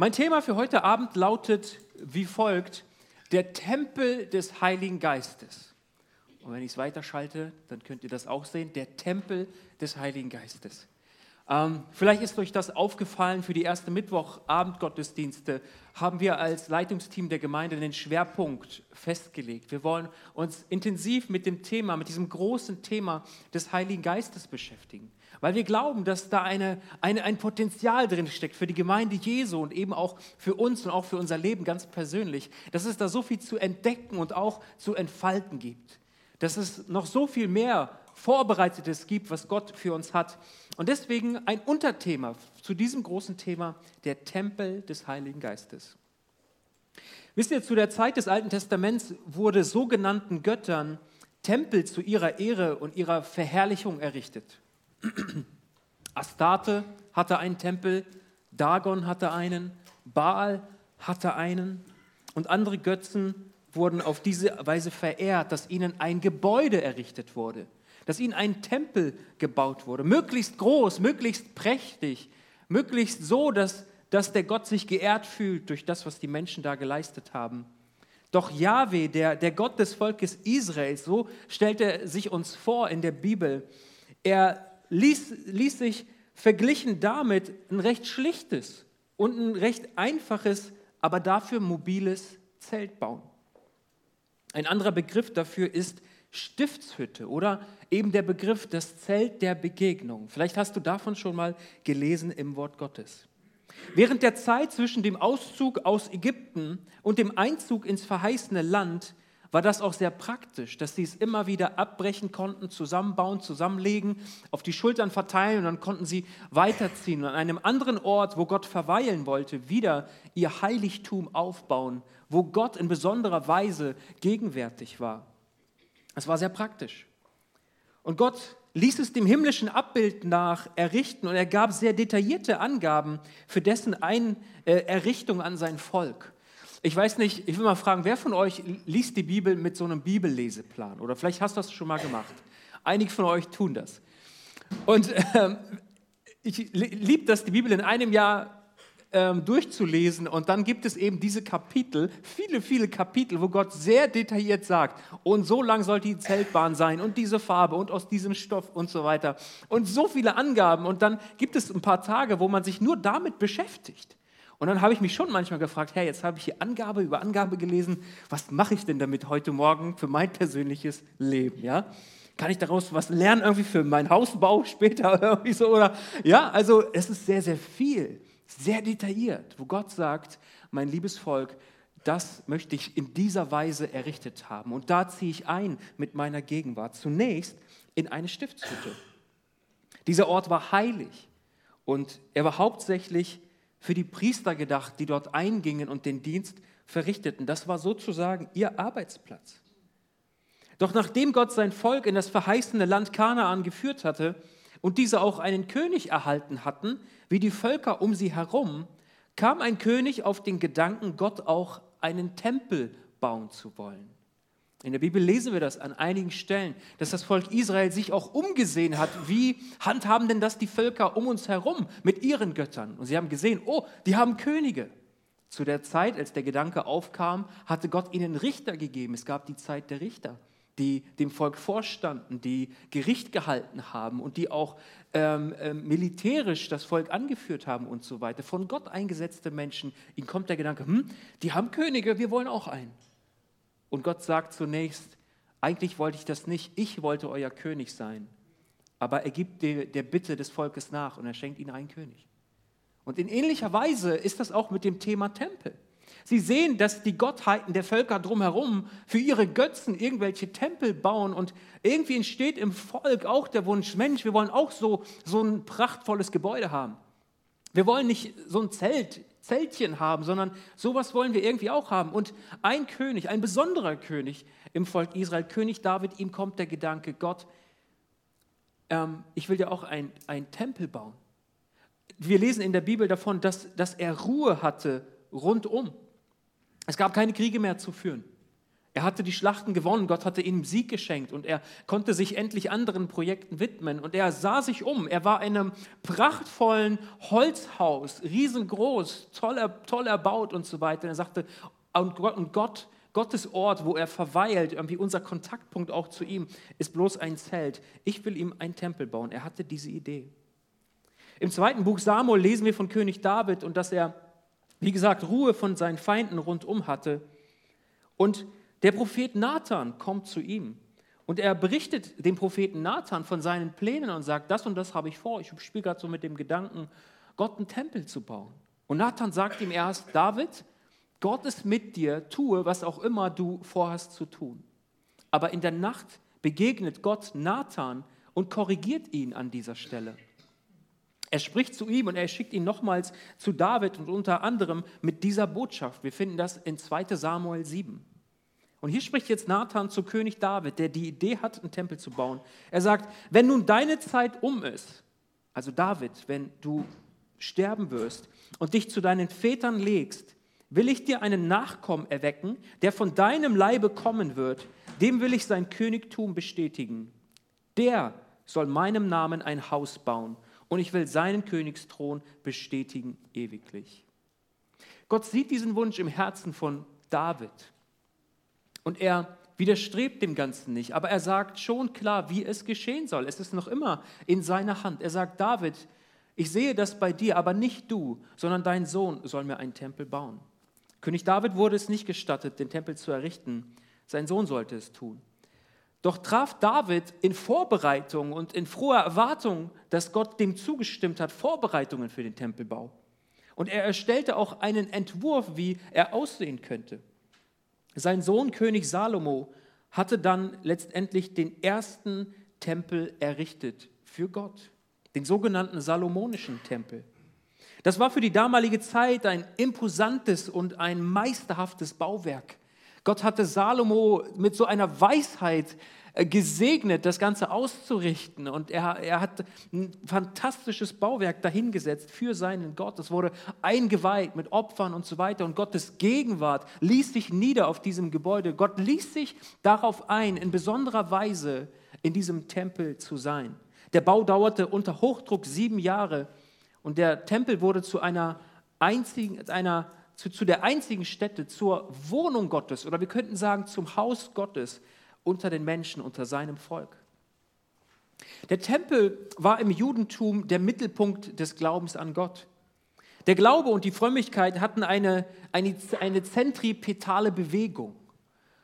Mein Thema für heute Abend lautet wie folgt: Der Tempel des Heiligen Geistes. Und wenn ich es weiterschalte, dann könnt ihr das auch sehen: Der Tempel des Heiligen Geistes. Ähm, vielleicht ist euch das aufgefallen, für die erste Mittwochabendgottesdienste haben wir als Leitungsteam der Gemeinde den Schwerpunkt festgelegt. Wir wollen uns intensiv mit dem Thema, mit diesem großen Thema des Heiligen Geistes beschäftigen, weil wir glauben, dass da eine, eine, ein Potenzial drin steckt für die Gemeinde Jesu und eben auch für uns und auch für unser Leben ganz persönlich, dass es da so viel zu entdecken und auch zu entfalten gibt, dass es noch so viel mehr Vorbereitetes gibt, was Gott für uns hat. Und deswegen ein Unterthema zu diesem großen Thema, der Tempel des Heiligen Geistes. Wisst ihr, zu der Zeit des Alten Testaments wurde sogenannten Göttern Tempel zu ihrer Ehre und ihrer Verherrlichung errichtet. Astarte hatte einen Tempel, Dagon hatte einen, Baal hatte einen und andere Götzen wurden auf diese Weise verehrt, dass ihnen ein Gebäude errichtet wurde dass ihnen ein Tempel gebaut wurde, möglichst groß, möglichst prächtig, möglichst so, dass, dass der Gott sich geehrt fühlt durch das, was die Menschen da geleistet haben. Doch Yahweh, der, der Gott des Volkes Israels, so stellt er sich uns vor in der Bibel, er ließ, ließ sich verglichen damit ein recht schlichtes und ein recht einfaches, aber dafür mobiles Zelt bauen. Ein anderer Begriff dafür ist Stiftshütte oder eben der Begriff das Zelt der Begegnung. Vielleicht hast du davon schon mal gelesen im Wort Gottes. Während der Zeit zwischen dem Auszug aus Ägypten und dem Einzug ins verheißene Land war das auch sehr praktisch, dass sie es immer wieder abbrechen konnten, zusammenbauen, zusammenlegen, auf die Schultern verteilen und dann konnten sie weiterziehen und an einem anderen Ort, wo Gott verweilen wollte, wieder ihr Heiligtum aufbauen, wo Gott in besonderer Weise gegenwärtig war. Es war sehr praktisch. Und Gott ließ es dem himmlischen Abbild nach errichten und er gab sehr detaillierte Angaben für dessen Ein äh, Errichtung an sein Volk. Ich weiß nicht, ich will mal fragen, wer von euch liest die Bibel mit so einem Bibelleseplan? Oder vielleicht hast du das schon mal gemacht. Einige von euch tun das. Und äh, ich liebe das, die Bibel in einem Jahr ähm, durchzulesen. Und dann gibt es eben diese Kapitel, viele, viele Kapitel, wo Gott sehr detailliert sagt, und so lang soll die Zeltbahn sein und diese Farbe und aus diesem Stoff und so weiter. Und so viele Angaben. Und dann gibt es ein paar Tage, wo man sich nur damit beschäftigt. Und dann habe ich mich schon manchmal gefragt, Herr, jetzt habe ich hier Angabe über Angabe gelesen, was mache ich denn damit heute Morgen für mein persönliches Leben, ja? Kann ich daraus was lernen irgendwie für meinen Hausbau später irgendwie so oder ja, also es ist sehr sehr viel sehr detailliert, wo Gott sagt, mein liebes Volk, das möchte ich in dieser Weise errichtet haben. Und da ziehe ich ein mit meiner Gegenwart. Zunächst in eine Stiftshütte. Dieser Ort war heilig und er war hauptsächlich für die Priester gedacht, die dort eingingen und den Dienst verrichteten. Das war sozusagen ihr Arbeitsplatz. Doch nachdem Gott sein Volk in das verheißene Land Kanaan geführt hatte, und diese auch einen König erhalten hatten, wie die Völker um sie herum, kam ein König auf den Gedanken, Gott auch einen Tempel bauen zu wollen. In der Bibel lesen wir das an einigen Stellen, dass das Volk Israel sich auch umgesehen hat, wie handhaben denn das die Völker um uns herum mit ihren Göttern? Und sie haben gesehen, oh, die haben Könige. Zu der Zeit, als der Gedanke aufkam, hatte Gott ihnen Richter gegeben. Es gab die Zeit der Richter die dem Volk vorstanden, die Gericht gehalten haben und die auch ähm, äh, militärisch das Volk angeführt haben und so weiter. Von Gott eingesetzte Menschen, ihnen kommt der Gedanke, hm, die haben Könige, wir wollen auch einen. Und Gott sagt zunächst, eigentlich wollte ich das nicht, ich wollte euer König sein. Aber er gibt der, der Bitte des Volkes nach und er schenkt ihnen einen König. Und in ähnlicher Weise ist das auch mit dem Thema Tempel. Sie sehen, dass die Gottheiten der Völker drumherum für ihre Götzen irgendwelche Tempel bauen und irgendwie entsteht im Volk auch der Wunsch, Mensch, wir wollen auch so, so ein prachtvolles Gebäude haben. Wir wollen nicht so ein Zelt, Zeltchen haben, sondern sowas wollen wir irgendwie auch haben. Und ein König, ein besonderer König im Volk Israel, König David, ihm kommt der Gedanke, Gott, ähm, ich will dir auch ein, ein Tempel bauen. Wir lesen in der Bibel davon, dass, dass er Ruhe hatte rundum. Es gab keine Kriege mehr zu führen. Er hatte die Schlachten gewonnen, Gott hatte ihm Sieg geschenkt und er konnte sich endlich anderen Projekten widmen. Und er sah sich um. Er war in einem prachtvollen Holzhaus, riesengroß, toll, toll erbaut und so weiter. Und er sagte, und Gott, und Gott, Gottes Ort, wo er verweilt, irgendwie unser Kontaktpunkt auch zu ihm, ist bloß ein Zelt. Ich will ihm einen Tempel bauen. Er hatte diese Idee. Im zweiten Buch Samuel lesen wir von König David und dass er, wie gesagt, Ruhe von seinen Feinden rundum hatte. Und der Prophet Nathan kommt zu ihm und er berichtet dem Propheten Nathan von seinen Plänen und sagt, das und das habe ich vor. Ich spiele gerade so mit dem Gedanken, Gott einen Tempel zu bauen. Und Nathan sagt ihm erst, David, Gott ist mit dir, tue, was auch immer du vorhast zu tun. Aber in der Nacht begegnet Gott Nathan und korrigiert ihn an dieser Stelle. Er spricht zu ihm und er schickt ihn nochmals zu David und unter anderem mit dieser Botschaft. Wir finden das in 2 Samuel 7. Und hier spricht jetzt Nathan zu König David, der die Idee hat, einen Tempel zu bauen. Er sagt, wenn nun deine Zeit um ist, also David, wenn du sterben wirst und dich zu deinen Vätern legst, will ich dir einen Nachkommen erwecken, der von deinem Leibe kommen wird, dem will ich sein Königtum bestätigen. Der soll meinem Namen ein Haus bauen und ich will seinen Königsthron bestätigen ewiglich. Gott sieht diesen Wunsch im Herzen von David. Und er widerstrebt dem Ganzen nicht, aber er sagt schon klar, wie es geschehen soll. Es ist noch immer in seiner Hand. Er sagt, David, ich sehe das bei dir, aber nicht du, sondern dein Sohn soll mir einen Tempel bauen. König David wurde es nicht gestattet, den Tempel zu errichten. Sein Sohn sollte es tun. Doch traf David in Vorbereitung und in froher Erwartung, dass Gott dem zugestimmt hat, Vorbereitungen für den Tempelbau. Und er erstellte auch einen Entwurf, wie er aussehen könnte. Sein Sohn König Salomo hatte dann letztendlich den ersten Tempel errichtet für Gott, den sogenannten Salomonischen Tempel. Das war für die damalige Zeit ein imposantes und ein meisterhaftes Bauwerk. Gott hatte Salomo mit so einer Weisheit gesegnet, das Ganze auszurichten. Und er, er hat ein fantastisches Bauwerk dahingesetzt für seinen Gott. Es wurde eingeweiht mit Opfern und so weiter. Und Gottes Gegenwart ließ sich nieder auf diesem Gebäude. Gott ließ sich darauf ein, in besonderer Weise in diesem Tempel zu sein. Der Bau dauerte unter Hochdruck sieben Jahre. Und der Tempel wurde zu einer einzigen, einer zu, zu, der einzigen Stätte, zur Wohnung Gottes oder wir könnten sagen zum Haus Gottes, unter den Menschen, unter seinem Volk. Der Tempel war im Judentum der Mittelpunkt des Glaubens an Gott. Der Glaube und die Frömmigkeit hatten eine, eine, eine zentripetale Bewegung.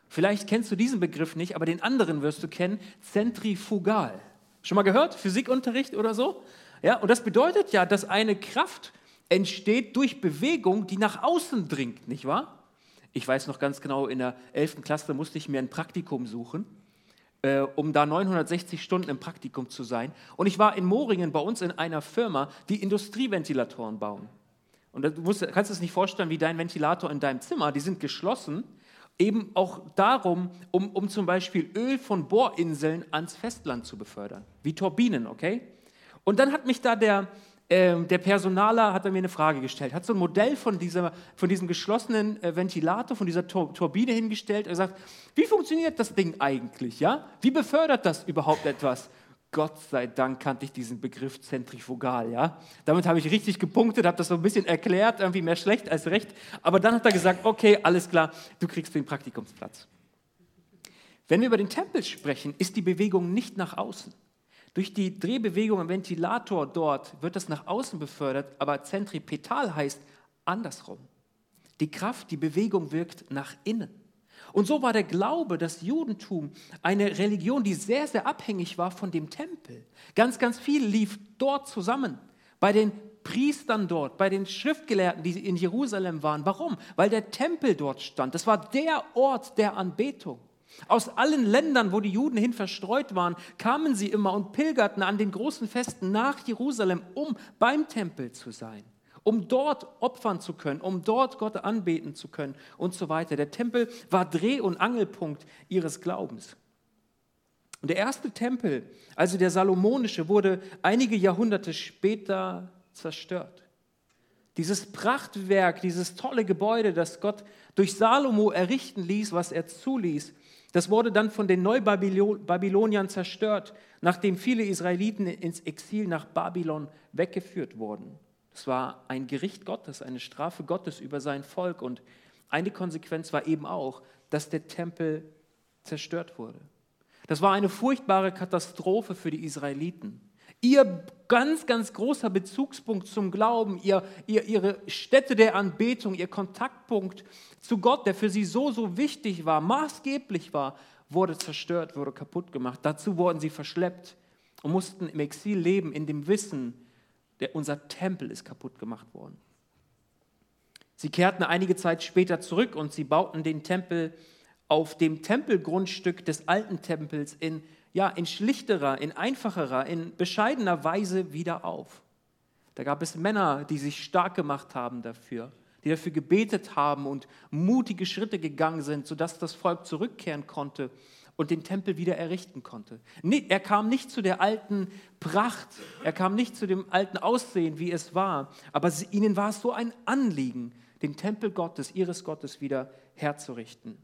Vielleicht kennst du diesen Begriff nicht, aber den anderen wirst du kennen, zentrifugal. Schon mal gehört? Physikunterricht oder so? Ja, und das bedeutet ja, dass eine Kraft entsteht durch Bewegung, die nach außen dringt, nicht wahr? Ich weiß noch ganz genau, in der 11. Klasse musste ich mir ein Praktikum suchen, äh, um da 960 Stunden im Praktikum zu sein. Und ich war in Moringen bei uns in einer Firma, die Industrieventilatoren bauen. Und du musst, kannst es nicht vorstellen, wie dein Ventilator in deinem Zimmer, die sind geschlossen, eben auch darum, um, um zum Beispiel Öl von Bohrinseln ans Festland zu befördern, wie Turbinen, okay? Und dann hat mich da der, ähm, der Personaler hat mir eine Frage gestellt, hat so ein Modell von, dieser, von diesem geschlossenen äh, Ventilator, von dieser Tur Turbine hingestellt. Er sagt, wie funktioniert das Ding eigentlich? Ja? Wie befördert das überhaupt etwas? Gott sei Dank kannte ich diesen Begriff Zentrifugal. Ja? Damit habe ich richtig gepunktet, habe das so ein bisschen erklärt, irgendwie mehr schlecht als recht. Aber dann hat er gesagt, okay, alles klar, du kriegst den Praktikumsplatz. Wenn wir über den Tempel sprechen, ist die Bewegung nicht nach außen. Durch die Drehbewegung im Ventilator dort wird das nach außen befördert, aber zentripetal heißt andersrum. Die Kraft, die Bewegung wirkt nach innen. Und so war der Glaube, das Judentum, eine Religion, die sehr, sehr abhängig war von dem Tempel. Ganz, ganz viel lief dort zusammen. Bei den Priestern dort, bei den Schriftgelehrten, die in Jerusalem waren. Warum? Weil der Tempel dort stand. Das war der Ort der Anbetung. Aus allen Ländern, wo die Juden hin verstreut waren, kamen sie immer und pilgerten an den großen Festen nach Jerusalem, um beim Tempel zu sein, um dort opfern zu können, um dort Gott anbeten zu können und so weiter. Der Tempel war Dreh- und Angelpunkt ihres Glaubens. Und der erste Tempel, also der salomonische, wurde einige Jahrhunderte später zerstört. Dieses Prachtwerk, dieses tolle Gebäude, das Gott durch Salomo errichten ließ, was er zuließ, das wurde dann von den Neubabyloniern zerstört, nachdem viele Israeliten ins Exil nach Babylon weggeführt wurden. Es war ein Gericht Gottes, eine Strafe Gottes über sein Volk und eine Konsequenz war eben auch, dass der Tempel zerstört wurde. Das war eine furchtbare Katastrophe für die Israeliten. Ihr ganz, ganz großer Bezugspunkt zum Glauben, ihr, ihr, ihre Stätte der Anbetung, ihr Kontaktpunkt zu Gott, der für sie so, so wichtig war, maßgeblich war, wurde zerstört, wurde kaputt gemacht. Dazu wurden sie verschleppt und mussten im Exil leben, in dem Wissen, der, unser Tempel ist kaputt gemacht worden. Sie kehrten einige Zeit später zurück und sie bauten den Tempel auf dem Tempelgrundstück des alten Tempels in, ja, in schlichterer, in einfacherer, in bescheidener Weise wieder auf. Da gab es Männer, die sich stark gemacht haben dafür, die dafür gebetet haben und mutige Schritte gegangen sind, sodass das Volk zurückkehren konnte und den Tempel wieder errichten konnte. Er kam nicht zu der alten Pracht, er kam nicht zu dem alten Aussehen, wie es war, aber ihnen war es so ein Anliegen, den Tempel Gottes, ihres Gottes wieder herzurichten.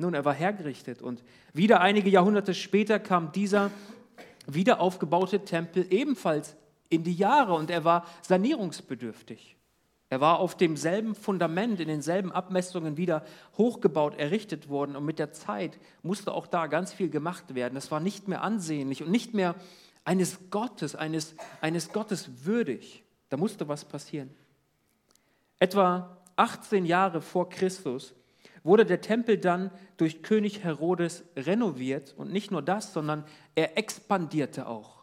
Nun, er war hergerichtet und wieder einige Jahrhunderte später kam dieser wieder aufgebaute Tempel ebenfalls in die Jahre und er war sanierungsbedürftig. Er war auf demselben Fundament, in denselben Abmessungen wieder hochgebaut, errichtet worden und mit der Zeit musste auch da ganz viel gemacht werden. Es war nicht mehr ansehnlich und nicht mehr eines Gottes, eines, eines Gottes würdig. Da musste was passieren. Etwa 18 Jahre vor Christus wurde der Tempel dann durch König Herodes renoviert und nicht nur das, sondern er expandierte auch.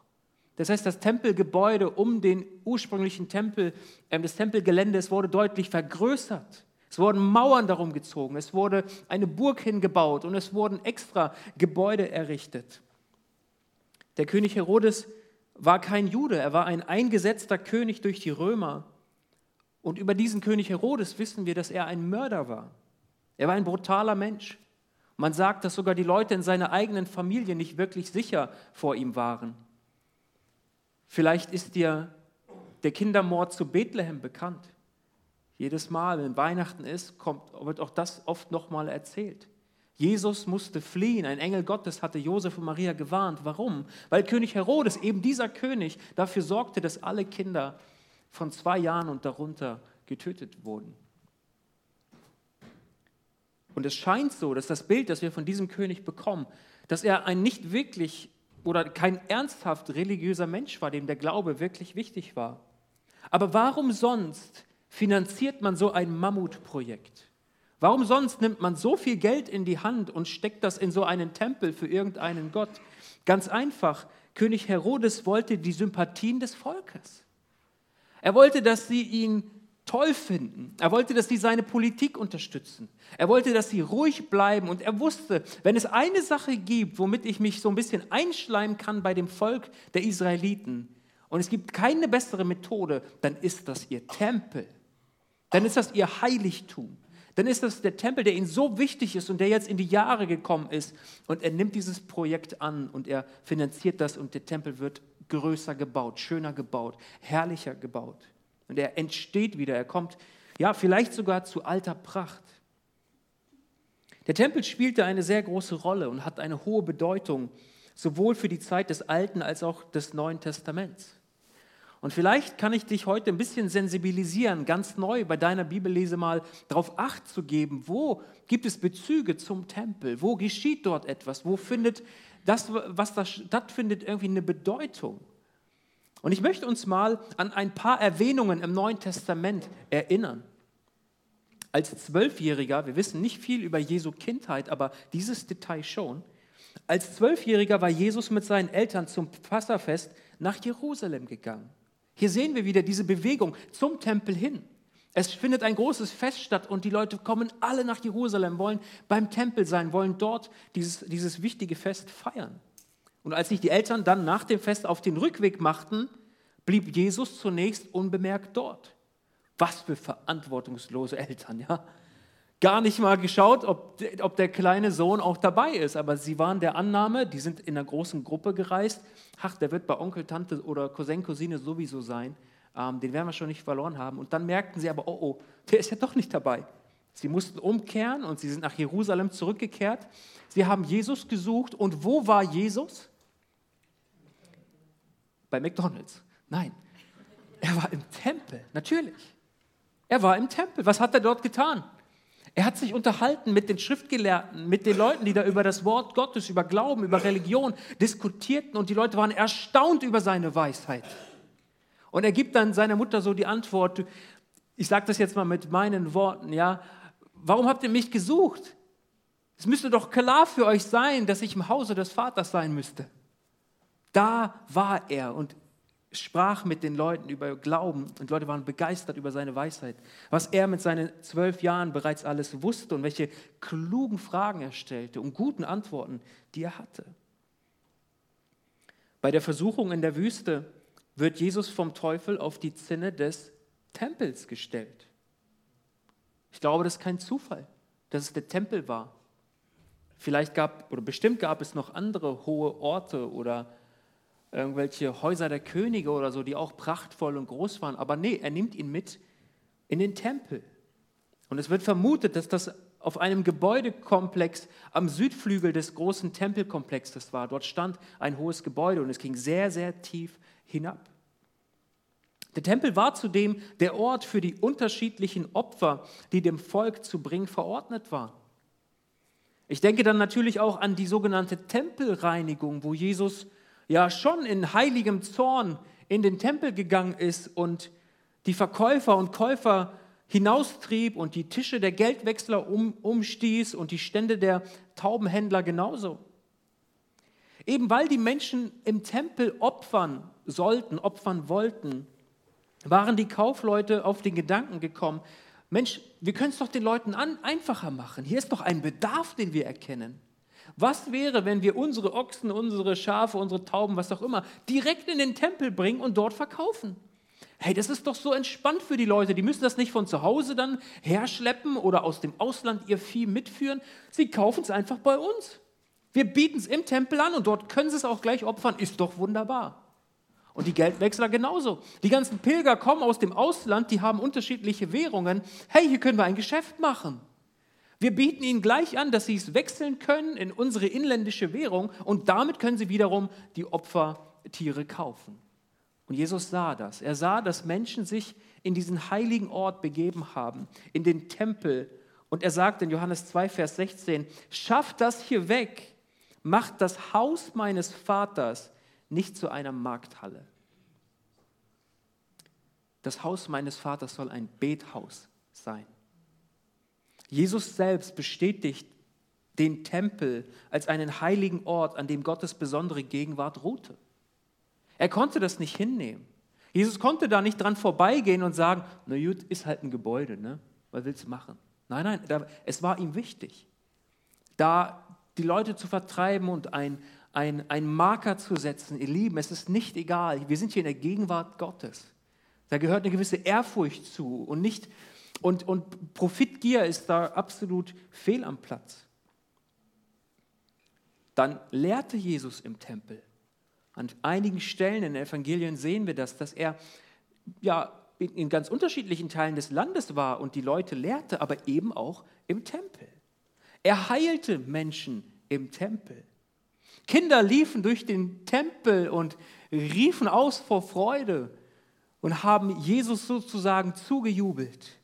Das heißt, das Tempelgebäude um den ursprünglichen Tempel, äh, das Tempelgelände, wurde deutlich vergrößert. Es wurden Mauern darum gezogen, es wurde eine Burg hingebaut und es wurden extra Gebäude errichtet. Der König Herodes war kein Jude, er war ein eingesetzter König durch die Römer. Und über diesen König Herodes wissen wir, dass er ein Mörder war. Er war ein brutaler Mensch. Man sagt, dass sogar die Leute in seiner eigenen Familie nicht wirklich sicher vor ihm waren. Vielleicht ist dir der Kindermord zu Bethlehem bekannt. Jedes Mal, wenn Weihnachten ist, kommt, wird auch das oft nochmal erzählt. Jesus musste fliehen. Ein Engel Gottes hatte Josef und Maria gewarnt. Warum? Weil König Herodes, eben dieser König, dafür sorgte, dass alle Kinder von zwei Jahren und darunter getötet wurden. Und es scheint so, dass das Bild, das wir von diesem König bekommen, dass er ein nicht wirklich oder kein ernsthaft religiöser Mensch war, dem der Glaube wirklich wichtig war. Aber warum sonst finanziert man so ein Mammutprojekt? Warum sonst nimmt man so viel Geld in die Hand und steckt das in so einen Tempel für irgendeinen Gott? Ganz einfach, König Herodes wollte die Sympathien des Volkes. Er wollte, dass sie ihn toll finden. Er wollte, dass sie seine Politik unterstützen. Er wollte, dass sie ruhig bleiben. Und er wusste, wenn es eine Sache gibt, womit ich mich so ein bisschen einschleimen kann bei dem Volk der Israeliten, und es gibt keine bessere Methode, dann ist das ihr Tempel. Dann ist das ihr Heiligtum. Dann ist das der Tempel, der ihnen so wichtig ist und der jetzt in die Jahre gekommen ist. Und er nimmt dieses Projekt an und er finanziert das und der Tempel wird größer gebaut, schöner gebaut, herrlicher gebaut. Und er entsteht wieder, er kommt ja vielleicht sogar zu alter Pracht. Der Tempel spielte eine sehr große Rolle und hat eine hohe Bedeutung, sowohl für die Zeit des Alten als auch des Neuen Testaments. Und vielleicht kann ich dich heute ein bisschen sensibilisieren, ganz neu bei deiner Bibellese mal darauf acht zu geben, wo gibt es Bezüge zum Tempel, wo geschieht dort etwas, wo findet das, was da stattfindet, irgendwie eine Bedeutung. Und ich möchte uns mal an ein paar Erwähnungen im Neuen Testament erinnern. Als Zwölfjähriger, wir wissen nicht viel über Jesu Kindheit, aber dieses Detail schon. Als Zwölfjähriger war Jesus mit seinen Eltern zum Passafest nach Jerusalem gegangen. Hier sehen wir wieder diese Bewegung zum Tempel hin. Es findet ein großes Fest statt und die Leute kommen alle nach Jerusalem, wollen beim Tempel sein, wollen dort dieses, dieses wichtige Fest feiern. Und als sich die Eltern dann nach dem Fest auf den Rückweg machten, blieb Jesus zunächst unbemerkt dort. Was für verantwortungslose Eltern, ja. Gar nicht mal geschaut, ob, ob der kleine Sohn auch dabei ist, aber sie waren der Annahme, die sind in einer großen Gruppe gereist. Ach, der wird bei Onkel, Tante oder Cousin, Cousine sowieso sein. ähm, den werden wir schon nicht verloren haben. Und dann merkten sie aber, oh, oh, der ist ja doch nicht dabei. Sie mussten umkehren und sie sind nach Jerusalem zurückgekehrt. Sie haben Jesus gesucht. Und wo war Jesus? Bei McDonald's. Nein, er war im Tempel, natürlich. Er war im Tempel. Was hat er dort getan? Er hat sich unterhalten mit den Schriftgelehrten, mit den Leuten, die da über das Wort Gottes, über Glauben, über Religion diskutierten und die Leute waren erstaunt über seine Weisheit. Und er gibt dann seiner Mutter so die Antwort, ich sage das jetzt mal mit meinen Worten, ja, warum habt ihr mich gesucht? Es müsste doch klar für euch sein, dass ich im Hause des Vaters sein müsste. Da war er und sprach mit den Leuten über Glauben und Leute waren begeistert über seine Weisheit, was er mit seinen zwölf Jahren bereits alles wusste und welche klugen Fragen er stellte und guten Antworten, die er hatte. Bei der Versuchung in der Wüste wird Jesus vom Teufel auf die Zinne des Tempels gestellt. Ich glaube, das ist kein Zufall, dass es der Tempel war. Vielleicht gab, oder bestimmt gab es noch andere hohe Orte oder irgendwelche Häuser der Könige oder so, die auch prachtvoll und groß waren. Aber nee, er nimmt ihn mit in den Tempel. Und es wird vermutet, dass das auf einem Gebäudekomplex am Südflügel des großen Tempelkomplexes war. Dort stand ein hohes Gebäude und es ging sehr, sehr tief hinab. Der Tempel war zudem der Ort für die unterschiedlichen Opfer, die dem Volk zu bringen verordnet waren. Ich denke dann natürlich auch an die sogenannte Tempelreinigung, wo Jesus ja schon in heiligem Zorn in den Tempel gegangen ist und die Verkäufer und Käufer hinaustrieb und die Tische der Geldwechsler um, umstieß und die Stände der Taubenhändler genauso. Eben weil die Menschen im Tempel opfern sollten, opfern wollten, waren die Kaufleute auf den Gedanken gekommen, Mensch, wir können es doch den Leuten an, einfacher machen. Hier ist doch ein Bedarf, den wir erkennen. Was wäre, wenn wir unsere Ochsen, unsere Schafe, unsere Tauben, was auch immer, direkt in den Tempel bringen und dort verkaufen? Hey, das ist doch so entspannt für die Leute. Die müssen das nicht von zu Hause dann herschleppen oder aus dem Ausland ihr Vieh mitführen. Sie kaufen es einfach bei uns. Wir bieten es im Tempel an und dort können sie es auch gleich opfern. Ist doch wunderbar. Und die Geldwechsler genauso. Die ganzen Pilger kommen aus dem Ausland, die haben unterschiedliche Währungen. Hey, hier können wir ein Geschäft machen. Wir bieten ihnen gleich an, dass sie es wechseln können in unsere inländische Währung und damit können sie wiederum die Opfertiere kaufen. Und Jesus sah das. Er sah, dass Menschen sich in diesen heiligen Ort begeben haben, in den Tempel. Und er sagt in Johannes 2, Vers 16, schafft das hier weg, macht das Haus meines Vaters nicht zu einer Markthalle. Das Haus meines Vaters soll ein Bethaus sein. Jesus selbst bestätigt den Tempel als einen heiligen Ort, an dem Gottes besondere Gegenwart ruhte. Er konnte das nicht hinnehmen. Jesus konnte da nicht dran vorbeigehen und sagen, na gut, ist halt ein Gebäude, ne? was willst du machen? Nein, nein, da, es war ihm wichtig, da die Leute zu vertreiben und ein, ein, ein Marker zu setzen. Ihr Lieben, es ist nicht egal, wir sind hier in der Gegenwart Gottes. Da gehört eine gewisse Ehrfurcht zu und nicht und, und Profitgier ist da absolut fehl am Platz. Dann lehrte Jesus im Tempel. An einigen Stellen in den Evangelien sehen wir das, dass er ja in ganz unterschiedlichen Teilen des Landes war und die Leute lehrte, aber eben auch im Tempel. Er heilte Menschen im Tempel. Kinder liefen durch den Tempel und riefen aus vor Freude und haben Jesus sozusagen zugejubelt.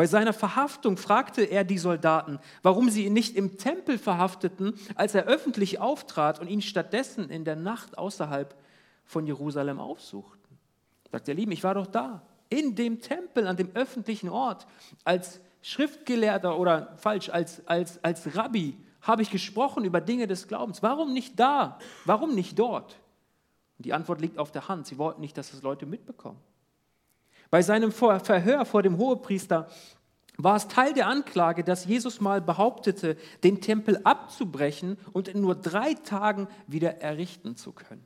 Bei seiner Verhaftung fragte er die Soldaten, warum sie ihn nicht im Tempel verhafteten, als er öffentlich auftrat und ihn stattdessen in der Nacht außerhalb von Jerusalem aufsuchten. Sagt er, Lieben, ich war doch da, in dem Tempel, an dem öffentlichen Ort, als Schriftgelehrter oder falsch, als, als, als Rabbi habe ich gesprochen über Dinge des Glaubens. Warum nicht da? Warum nicht dort? Und die Antwort liegt auf der Hand. Sie wollten nicht, dass das Leute mitbekommen. Bei seinem Verhör vor dem Hohepriester war es Teil der Anklage, dass Jesus mal behauptete, den Tempel abzubrechen und in nur drei Tagen wieder errichten zu können.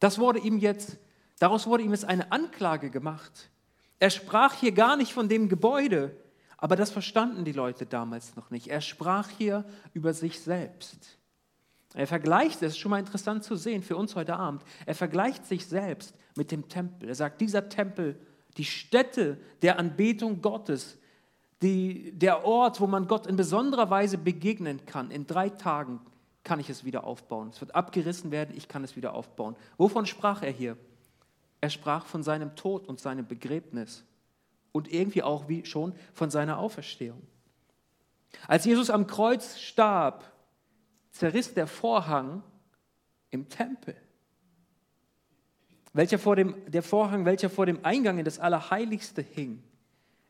Das wurde ihm jetzt, daraus wurde ihm jetzt eine Anklage gemacht. Er sprach hier gar nicht von dem Gebäude, aber das verstanden die Leute damals noch nicht. Er sprach hier über sich selbst. Er vergleicht, es ist schon mal interessant zu sehen für uns heute Abend, er vergleicht sich selbst mit dem Tempel. Er sagt, dieser Tempel, die Stätte der Anbetung Gottes, die, der Ort, wo man Gott in besonderer Weise begegnen kann, in drei Tagen kann ich es wieder aufbauen. Es wird abgerissen werden, ich kann es wieder aufbauen. Wovon sprach er hier? Er sprach von seinem Tod und seinem Begräbnis und irgendwie auch wie schon von seiner Auferstehung. Als Jesus am Kreuz starb, zerriss der Vorhang im Tempel. Welcher vor dem, der Vorhang, welcher vor dem Eingang in das Allerheiligste hing,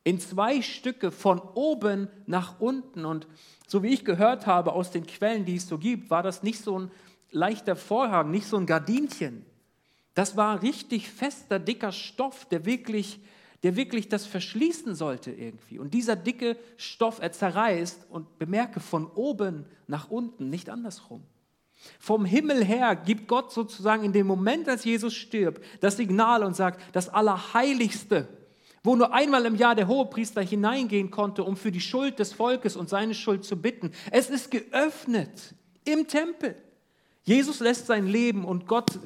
in zwei Stücke von oben nach unten. Und so wie ich gehört habe aus den Quellen, die es so gibt, war das nicht so ein leichter Vorhang, nicht so ein Gardinchen. Das war richtig fester, dicker Stoff, der wirklich, der wirklich das verschließen sollte irgendwie. Und dieser dicke Stoff, er zerreißt und bemerke von oben nach unten, nicht andersrum. Vom Himmel her gibt Gott sozusagen in dem Moment, als Jesus stirbt, das Signal und sagt, das Allerheiligste, wo nur einmal im Jahr der Hohepriester hineingehen konnte, um für die Schuld des Volkes und seine Schuld zu bitten. Es ist geöffnet im Tempel. Jesus lässt sein Leben und Gott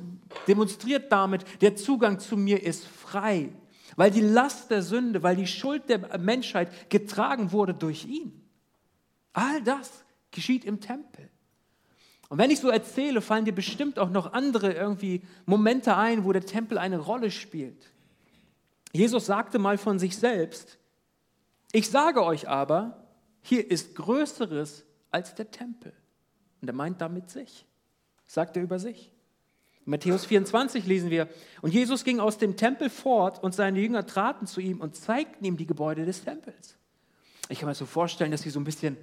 demonstriert damit, der Zugang zu mir ist frei, weil die Last der Sünde, weil die Schuld der Menschheit getragen wurde durch ihn. All das geschieht im Tempel. Und wenn ich so erzähle, fallen dir bestimmt auch noch andere irgendwie Momente ein, wo der Tempel eine Rolle spielt. Jesus sagte mal von sich selbst, ich sage euch aber, hier ist Größeres als der Tempel. Und er meint damit sich, sagt er über sich. In Matthäus 24 lesen wir, und Jesus ging aus dem Tempel fort und seine Jünger traten zu ihm und zeigten ihm die Gebäude des Tempels. Ich kann mir so vorstellen, dass sie so ein bisschen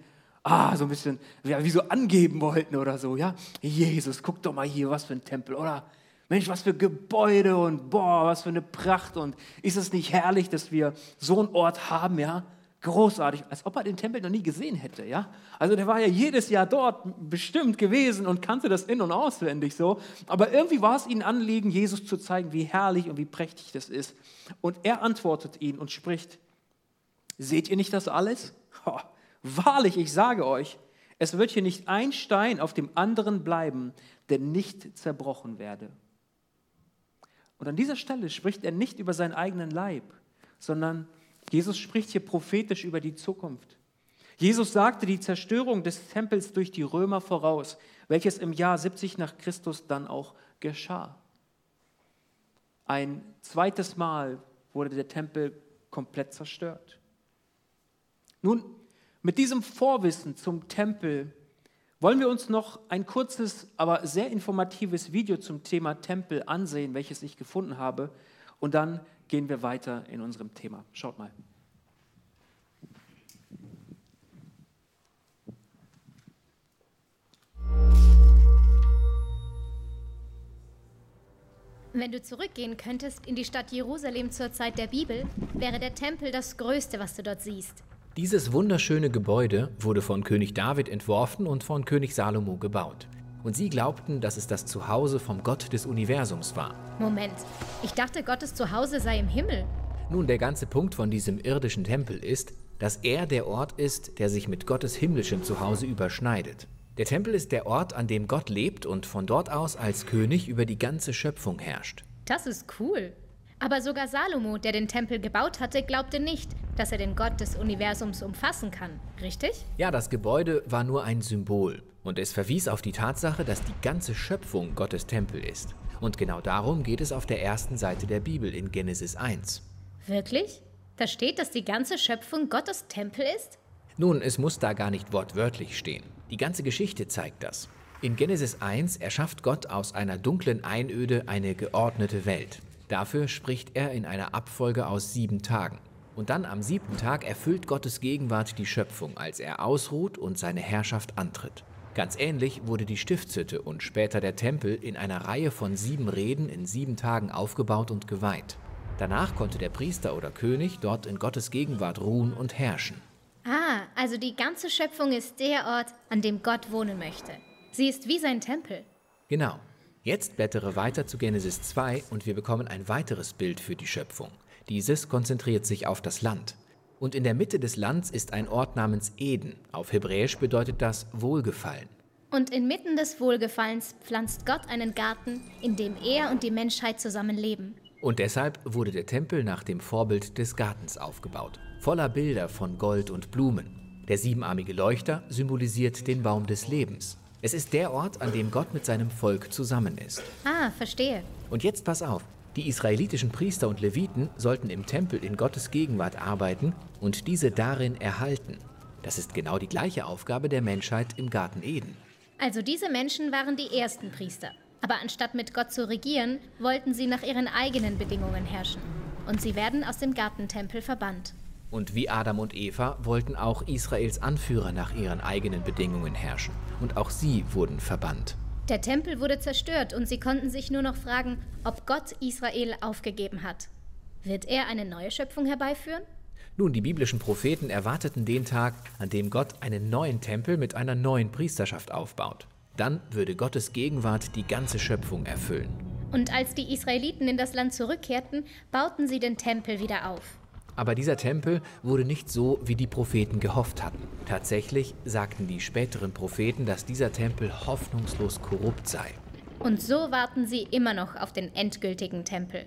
ah, so ein bisschen, ja, wie so angeben wollten oder so, ja. Jesus, guck doch mal hier, was für ein Tempel, oder? Mensch, was für Gebäude und boah, was für eine Pracht und ist es nicht herrlich, dass wir so einen Ort haben, ja? Großartig, als ob er den Tempel noch nie gesehen hätte, ja? Also der war ja jedes Jahr dort bestimmt gewesen und kannte das in- und auswendig so. Aber irgendwie war es ihnen Anliegen, Jesus zu zeigen, wie herrlich und wie prächtig das ist. Und er antwortet ihnen und spricht, seht ihr nicht das alles? Wahrlich, ich sage euch, es wird hier nicht ein Stein auf dem anderen bleiben, der nicht zerbrochen werde. Und an dieser Stelle spricht er nicht über seinen eigenen Leib, sondern Jesus spricht hier prophetisch über die Zukunft. Jesus sagte die Zerstörung des Tempels durch die Römer voraus, welches im Jahr 70 nach Christus dann auch geschah. Ein zweites Mal wurde der Tempel komplett zerstört. Nun, mit diesem Vorwissen zum Tempel wollen wir uns noch ein kurzes, aber sehr informatives Video zum Thema Tempel ansehen, welches ich gefunden habe. Und dann gehen wir weiter in unserem Thema. Schaut mal. Wenn du zurückgehen könntest in die Stadt Jerusalem zur Zeit der Bibel, wäre der Tempel das Größte, was du dort siehst. Dieses wunderschöne Gebäude wurde von König David entworfen und von König Salomo gebaut. Und sie glaubten, dass es das Zuhause vom Gott des Universums war. Moment, ich dachte, Gottes Zuhause sei im Himmel. Nun, der ganze Punkt von diesem irdischen Tempel ist, dass er der Ort ist, der sich mit Gottes himmlischem Zuhause überschneidet. Der Tempel ist der Ort, an dem Gott lebt und von dort aus als König über die ganze Schöpfung herrscht. Das ist cool. Aber sogar Salomo, der den Tempel gebaut hatte, glaubte nicht, dass er den Gott des Universums umfassen kann, richtig? Ja, das Gebäude war nur ein Symbol und es verwies auf die Tatsache, dass die ganze Schöpfung Gottes Tempel ist. Und genau darum geht es auf der ersten Seite der Bibel in Genesis 1. Wirklich? Da steht, dass die ganze Schöpfung Gottes Tempel ist? Nun, es muss da gar nicht wortwörtlich stehen. Die ganze Geschichte zeigt das. In Genesis 1 erschafft Gott aus einer dunklen Einöde eine geordnete Welt. Dafür spricht er in einer Abfolge aus sieben Tagen. Und dann am siebten Tag erfüllt Gottes Gegenwart die Schöpfung, als er ausruht und seine Herrschaft antritt. Ganz ähnlich wurde die Stiftshütte und später der Tempel in einer Reihe von sieben Reden in sieben Tagen aufgebaut und geweiht. Danach konnte der Priester oder König dort in Gottes Gegenwart ruhen und herrschen. Ah, also die ganze Schöpfung ist der Ort, an dem Gott wohnen möchte. Sie ist wie sein Tempel. Genau. Jetzt blättere weiter zu Genesis 2 und wir bekommen ein weiteres Bild für die Schöpfung. Dieses konzentriert sich auf das Land. Und in der Mitte des Lands ist ein Ort namens Eden. Auf Hebräisch bedeutet das Wohlgefallen. Und inmitten des Wohlgefallens pflanzt Gott einen Garten, in dem er und die Menschheit zusammen leben. Und deshalb wurde der Tempel nach dem Vorbild des Gartens aufgebaut, voller Bilder von Gold und Blumen. Der siebenarmige Leuchter symbolisiert den Baum des Lebens. Es ist der Ort, an dem Gott mit seinem Volk zusammen ist. Ah, verstehe. Und jetzt pass auf. Die israelitischen Priester und Leviten sollten im Tempel in Gottes Gegenwart arbeiten und diese darin erhalten. Das ist genau die gleiche Aufgabe der Menschheit im Garten Eden. Also diese Menschen waren die ersten Priester. Aber anstatt mit Gott zu regieren, wollten sie nach ihren eigenen Bedingungen herrschen. Und sie werden aus dem Gartentempel verbannt. Und wie Adam und Eva wollten auch Israels Anführer nach ihren eigenen Bedingungen herrschen. Und auch sie wurden verbannt. Der Tempel wurde zerstört und sie konnten sich nur noch fragen, ob Gott Israel aufgegeben hat. Wird er eine neue Schöpfung herbeiführen? Nun, die biblischen Propheten erwarteten den Tag, an dem Gott einen neuen Tempel mit einer neuen Priesterschaft aufbaut. Dann würde Gottes Gegenwart die ganze Schöpfung erfüllen. Und als die Israeliten in das Land zurückkehrten, bauten sie den Tempel wieder auf. Aber dieser Tempel wurde nicht so, wie die Propheten gehofft hatten. Tatsächlich sagten die späteren Propheten, dass dieser Tempel hoffnungslos korrupt sei. Und so warten sie immer noch auf den endgültigen Tempel.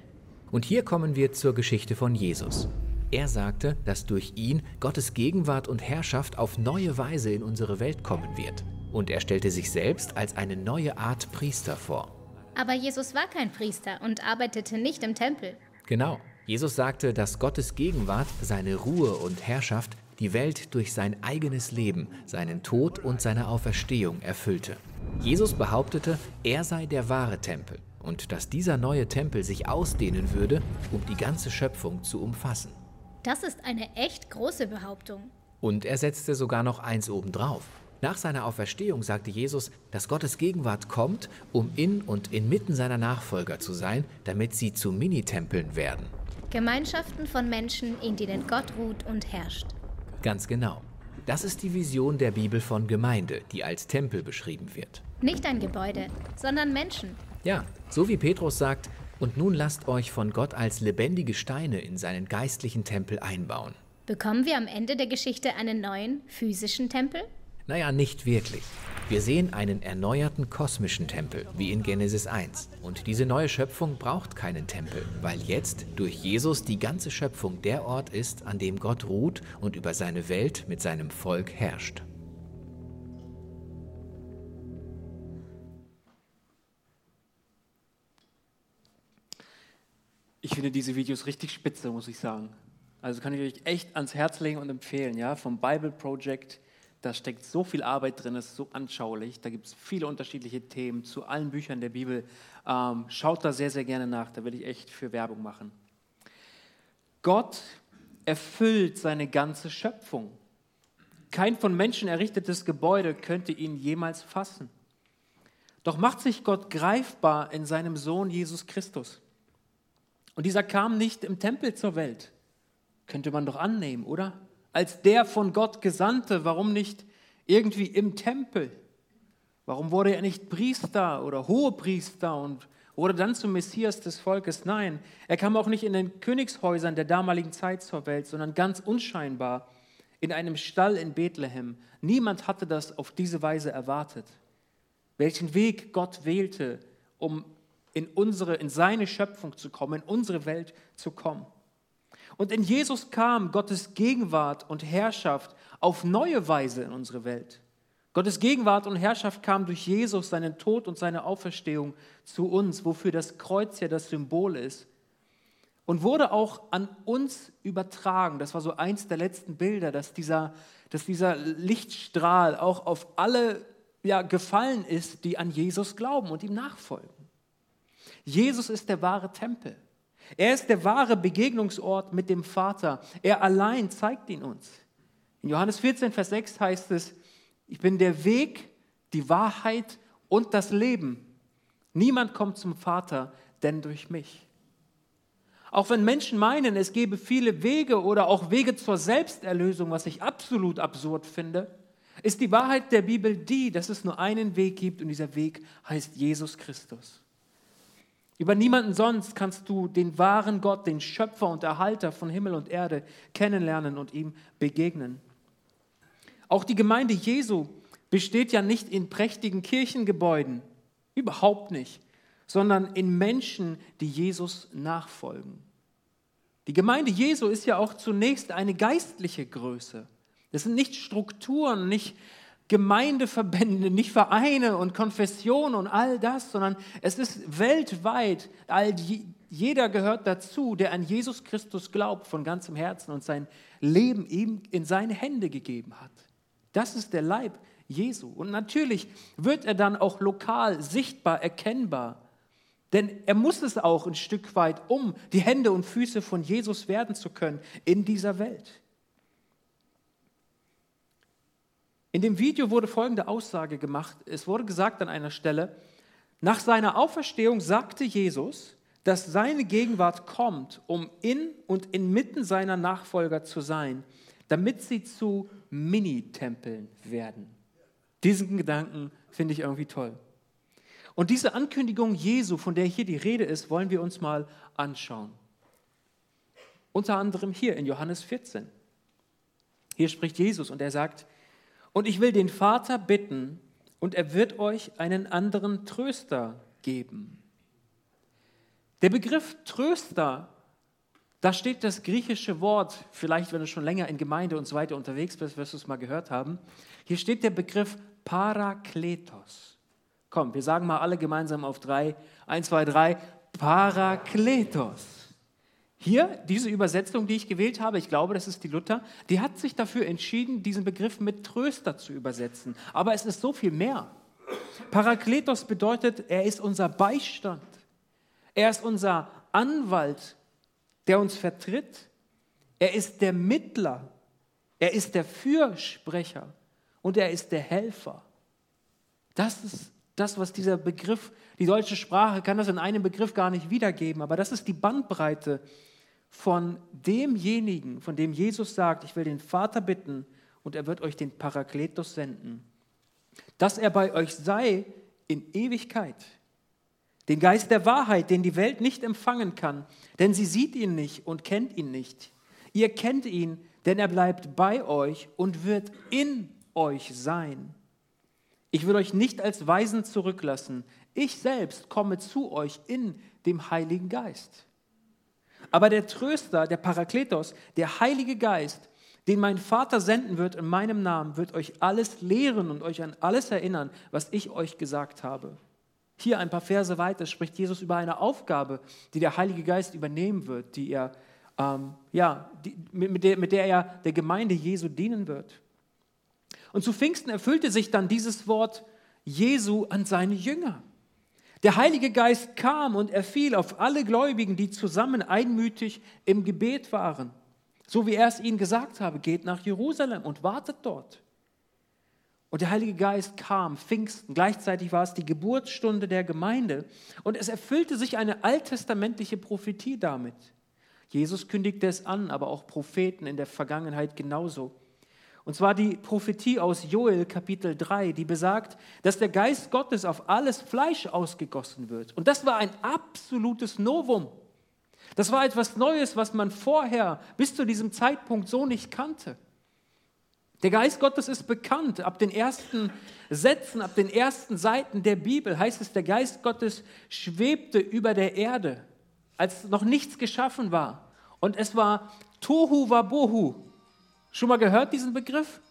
Und hier kommen wir zur Geschichte von Jesus. Er sagte, dass durch ihn Gottes Gegenwart und Herrschaft auf neue Weise in unsere Welt kommen wird. Und er stellte sich selbst als eine neue Art Priester vor. Aber Jesus war kein Priester und arbeitete nicht im Tempel. Genau. Jesus sagte, dass Gottes Gegenwart, seine Ruhe und Herrschaft die Welt durch sein eigenes Leben, seinen Tod und seine Auferstehung erfüllte. Jesus behauptete, er sei der wahre Tempel und dass dieser neue Tempel sich ausdehnen würde, um die ganze Schöpfung zu umfassen. Das ist eine echt große Behauptung. Und er setzte sogar noch eins obendrauf. Nach seiner Auferstehung sagte Jesus, dass Gottes Gegenwart kommt, um in und inmitten seiner Nachfolger zu sein, damit sie zu Minitempeln werden. Gemeinschaften von Menschen, in denen Gott ruht und herrscht. Ganz genau. Das ist die Vision der Bibel von Gemeinde, die als Tempel beschrieben wird. Nicht ein Gebäude, sondern Menschen. Ja, so wie Petrus sagt, und nun lasst euch von Gott als lebendige Steine in seinen geistlichen Tempel einbauen. Bekommen wir am Ende der Geschichte einen neuen physischen Tempel? Naja, nicht wirklich. Wir sehen einen erneuerten kosmischen Tempel, wie in Genesis 1. Und diese neue Schöpfung braucht keinen Tempel, weil jetzt durch Jesus die ganze Schöpfung der Ort ist, an dem Gott ruht und über seine Welt mit seinem Volk herrscht. Ich finde diese Videos richtig spitze, muss ich sagen. Also kann ich euch echt ans Herz legen und empfehlen, ja, vom Bible Project da steckt so viel Arbeit drin, es ist so anschaulich. Da gibt es viele unterschiedliche Themen zu allen Büchern der Bibel. Ähm, schaut da sehr, sehr gerne nach. Da will ich echt für Werbung machen. Gott erfüllt seine ganze Schöpfung. Kein von Menschen errichtetes Gebäude könnte ihn jemals fassen. Doch macht sich Gott greifbar in seinem Sohn Jesus Christus. Und dieser kam nicht im Tempel zur Welt. Könnte man doch annehmen, oder? Als der von Gott Gesandte, warum nicht irgendwie im Tempel? Warum wurde er nicht Priester oder Hohepriester und wurde dann zum Messias des Volkes? Nein, er kam auch nicht in den Königshäusern der damaligen Zeit zur Welt, sondern ganz unscheinbar in einem Stall in Bethlehem. Niemand hatte das auf diese Weise erwartet. Welchen Weg Gott wählte, um in unsere, in seine Schöpfung zu kommen, in unsere Welt zu kommen. Und in Jesus kam Gottes Gegenwart und Herrschaft auf neue Weise in unsere Welt. Gottes Gegenwart und Herrschaft kam durch Jesus, seinen Tod und seine Auferstehung zu uns, wofür das Kreuz ja das Symbol ist. Und wurde auch an uns übertragen. Das war so eins der letzten Bilder, dass dieser, dass dieser Lichtstrahl auch auf alle ja, gefallen ist, die an Jesus glauben und ihm nachfolgen. Jesus ist der wahre Tempel. Er ist der wahre Begegnungsort mit dem Vater. Er allein zeigt ihn uns. In Johannes 14, Vers 6 heißt es, ich bin der Weg, die Wahrheit und das Leben. Niemand kommt zum Vater, denn durch mich. Auch wenn Menschen meinen, es gebe viele Wege oder auch Wege zur Selbsterlösung, was ich absolut absurd finde, ist die Wahrheit der Bibel die, dass es nur einen Weg gibt und dieser Weg heißt Jesus Christus. Über niemanden sonst kannst du den wahren Gott, den Schöpfer und Erhalter von Himmel und Erde kennenlernen und ihm begegnen. Auch die Gemeinde Jesu besteht ja nicht in prächtigen Kirchengebäuden, überhaupt nicht, sondern in Menschen, die Jesus nachfolgen. Die Gemeinde Jesu ist ja auch zunächst eine geistliche Größe. Das sind nicht Strukturen, nicht Gemeindeverbände, nicht Vereine und Konfessionen und all das, sondern es ist weltweit, all, jeder gehört dazu, der an Jesus Christus glaubt von ganzem Herzen und sein Leben ihm in seine Hände gegeben hat. Das ist der Leib Jesu. Und natürlich wird er dann auch lokal sichtbar erkennbar. Denn er muss es auch ein Stück weit, um die Hände und Füße von Jesus werden zu können in dieser Welt. In dem Video wurde folgende Aussage gemacht. Es wurde gesagt an einer Stelle, nach seiner Auferstehung sagte Jesus, dass seine Gegenwart kommt, um in und inmitten seiner Nachfolger zu sein, damit sie zu Mini-Tempeln werden. Diesen Gedanken finde ich irgendwie toll. Und diese Ankündigung Jesu, von der hier die Rede ist, wollen wir uns mal anschauen. Unter anderem hier in Johannes 14. Hier spricht Jesus und er sagt, und ich will den Vater bitten, und er wird euch einen anderen Tröster geben. Der Begriff Tröster, da steht das griechische Wort, vielleicht wenn du schon länger in Gemeinde und so weiter unterwegs bist, wirst du es mal gehört haben. Hier steht der Begriff Parakletos. Komm, wir sagen mal alle gemeinsam auf drei. Eins, zwei, drei. Parakletos. Hier, diese Übersetzung, die ich gewählt habe, ich glaube, das ist die Luther, die hat sich dafür entschieden, diesen Begriff mit Tröster zu übersetzen. Aber es ist so viel mehr. Parakletos bedeutet, er ist unser Beistand. Er ist unser Anwalt, der uns vertritt. Er ist der Mittler. Er ist der Fürsprecher. Und er ist der Helfer. Das ist das, was dieser Begriff, die deutsche Sprache kann das in einem Begriff gar nicht wiedergeben, aber das ist die Bandbreite von demjenigen, von dem Jesus sagt, ich will den Vater bitten und er wird euch den Parakletos senden, dass er bei euch sei in Ewigkeit. Den Geist der Wahrheit, den die Welt nicht empfangen kann, denn sie sieht ihn nicht und kennt ihn nicht. Ihr kennt ihn, denn er bleibt bei euch und wird in euch sein. Ich will euch nicht als Weisen zurücklassen. Ich selbst komme zu euch in dem Heiligen Geist. Aber der Tröster, der Parakletos, der Heilige Geist, den mein Vater senden wird in meinem Namen, wird euch alles lehren und euch an alles erinnern, was ich euch gesagt habe. Hier ein paar Verse weiter spricht Jesus über eine Aufgabe, die der Heilige Geist übernehmen wird, die er, ähm, ja, die, mit, der, mit der er der Gemeinde Jesu dienen wird. Und zu Pfingsten erfüllte sich dann dieses Wort Jesu an seine Jünger. Der Heilige Geist kam und er fiel auf alle Gläubigen, die zusammen einmütig im Gebet waren. So wie er es ihnen gesagt habe, geht nach Jerusalem und wartet dort. Und der Heilige Geist kam, Pfingsten, gleichzeitig war es die Geburtsstunde der Gemeinde und es erfüllte sich eine alttestamentliche Prophetie damit. Jesus kündigte es an, aber auch Propheten in der Vergangenheit genauso. Und zwar die Prophetie aus Joel Kapitel 3, die besagt, dass der Geist Gottes auf alles Fleisch ausgegossen wird. Und das war ein absolutes Novum. Das war etwas Neues, was man vorher bis zu diesem Zeitpunkt so nicht kannte. Der Geist Gottes ist bekannt. Ab den ersten Sätzen, ab den ersten Seiten der Bibel heißt es, der Geist Gottes schwebte über der Erde, als noch nichts geschaffen war. Und es war Tohu Wabohu, Schon mal gehört diesen Begriff?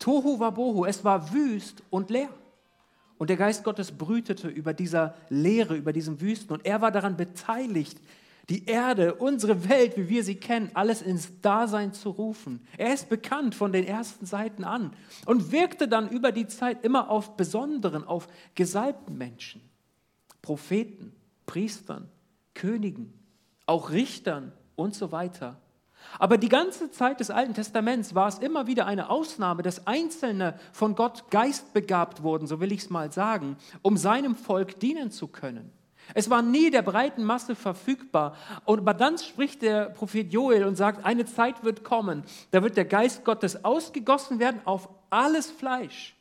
Tohu Wabohu, es war wüst und leer. Und der Geist Gottes brütete über dieser Leere, über diesem Wüsten. Und er war daran beteiligt, die Erde, unsere Welt, wie wir sie kennen, alles ins Dasein zu rufen. Er ist bekannt von den ersten Seiten an und wirkte dann über die Zeit immer auf besonderen, auf gesalbten Menschen, Propheten, Priestern, Königen, auch Richtern und so weiter. Aber die ganze Zeit des Alten Testaments war es immer wieder eine Ausnahme, dass Einzelne von Gott geistbegabt wurden, so will ich es mal sagen, um seinem Volk dienen zu können. Es war nie der breiten Masse verfügbar. Und aber dann spricht der Prophet Joel und sagt, eine Zeit wird kommen, da wird der Geist Gottes ausgegossen werden auf alles Fleisch,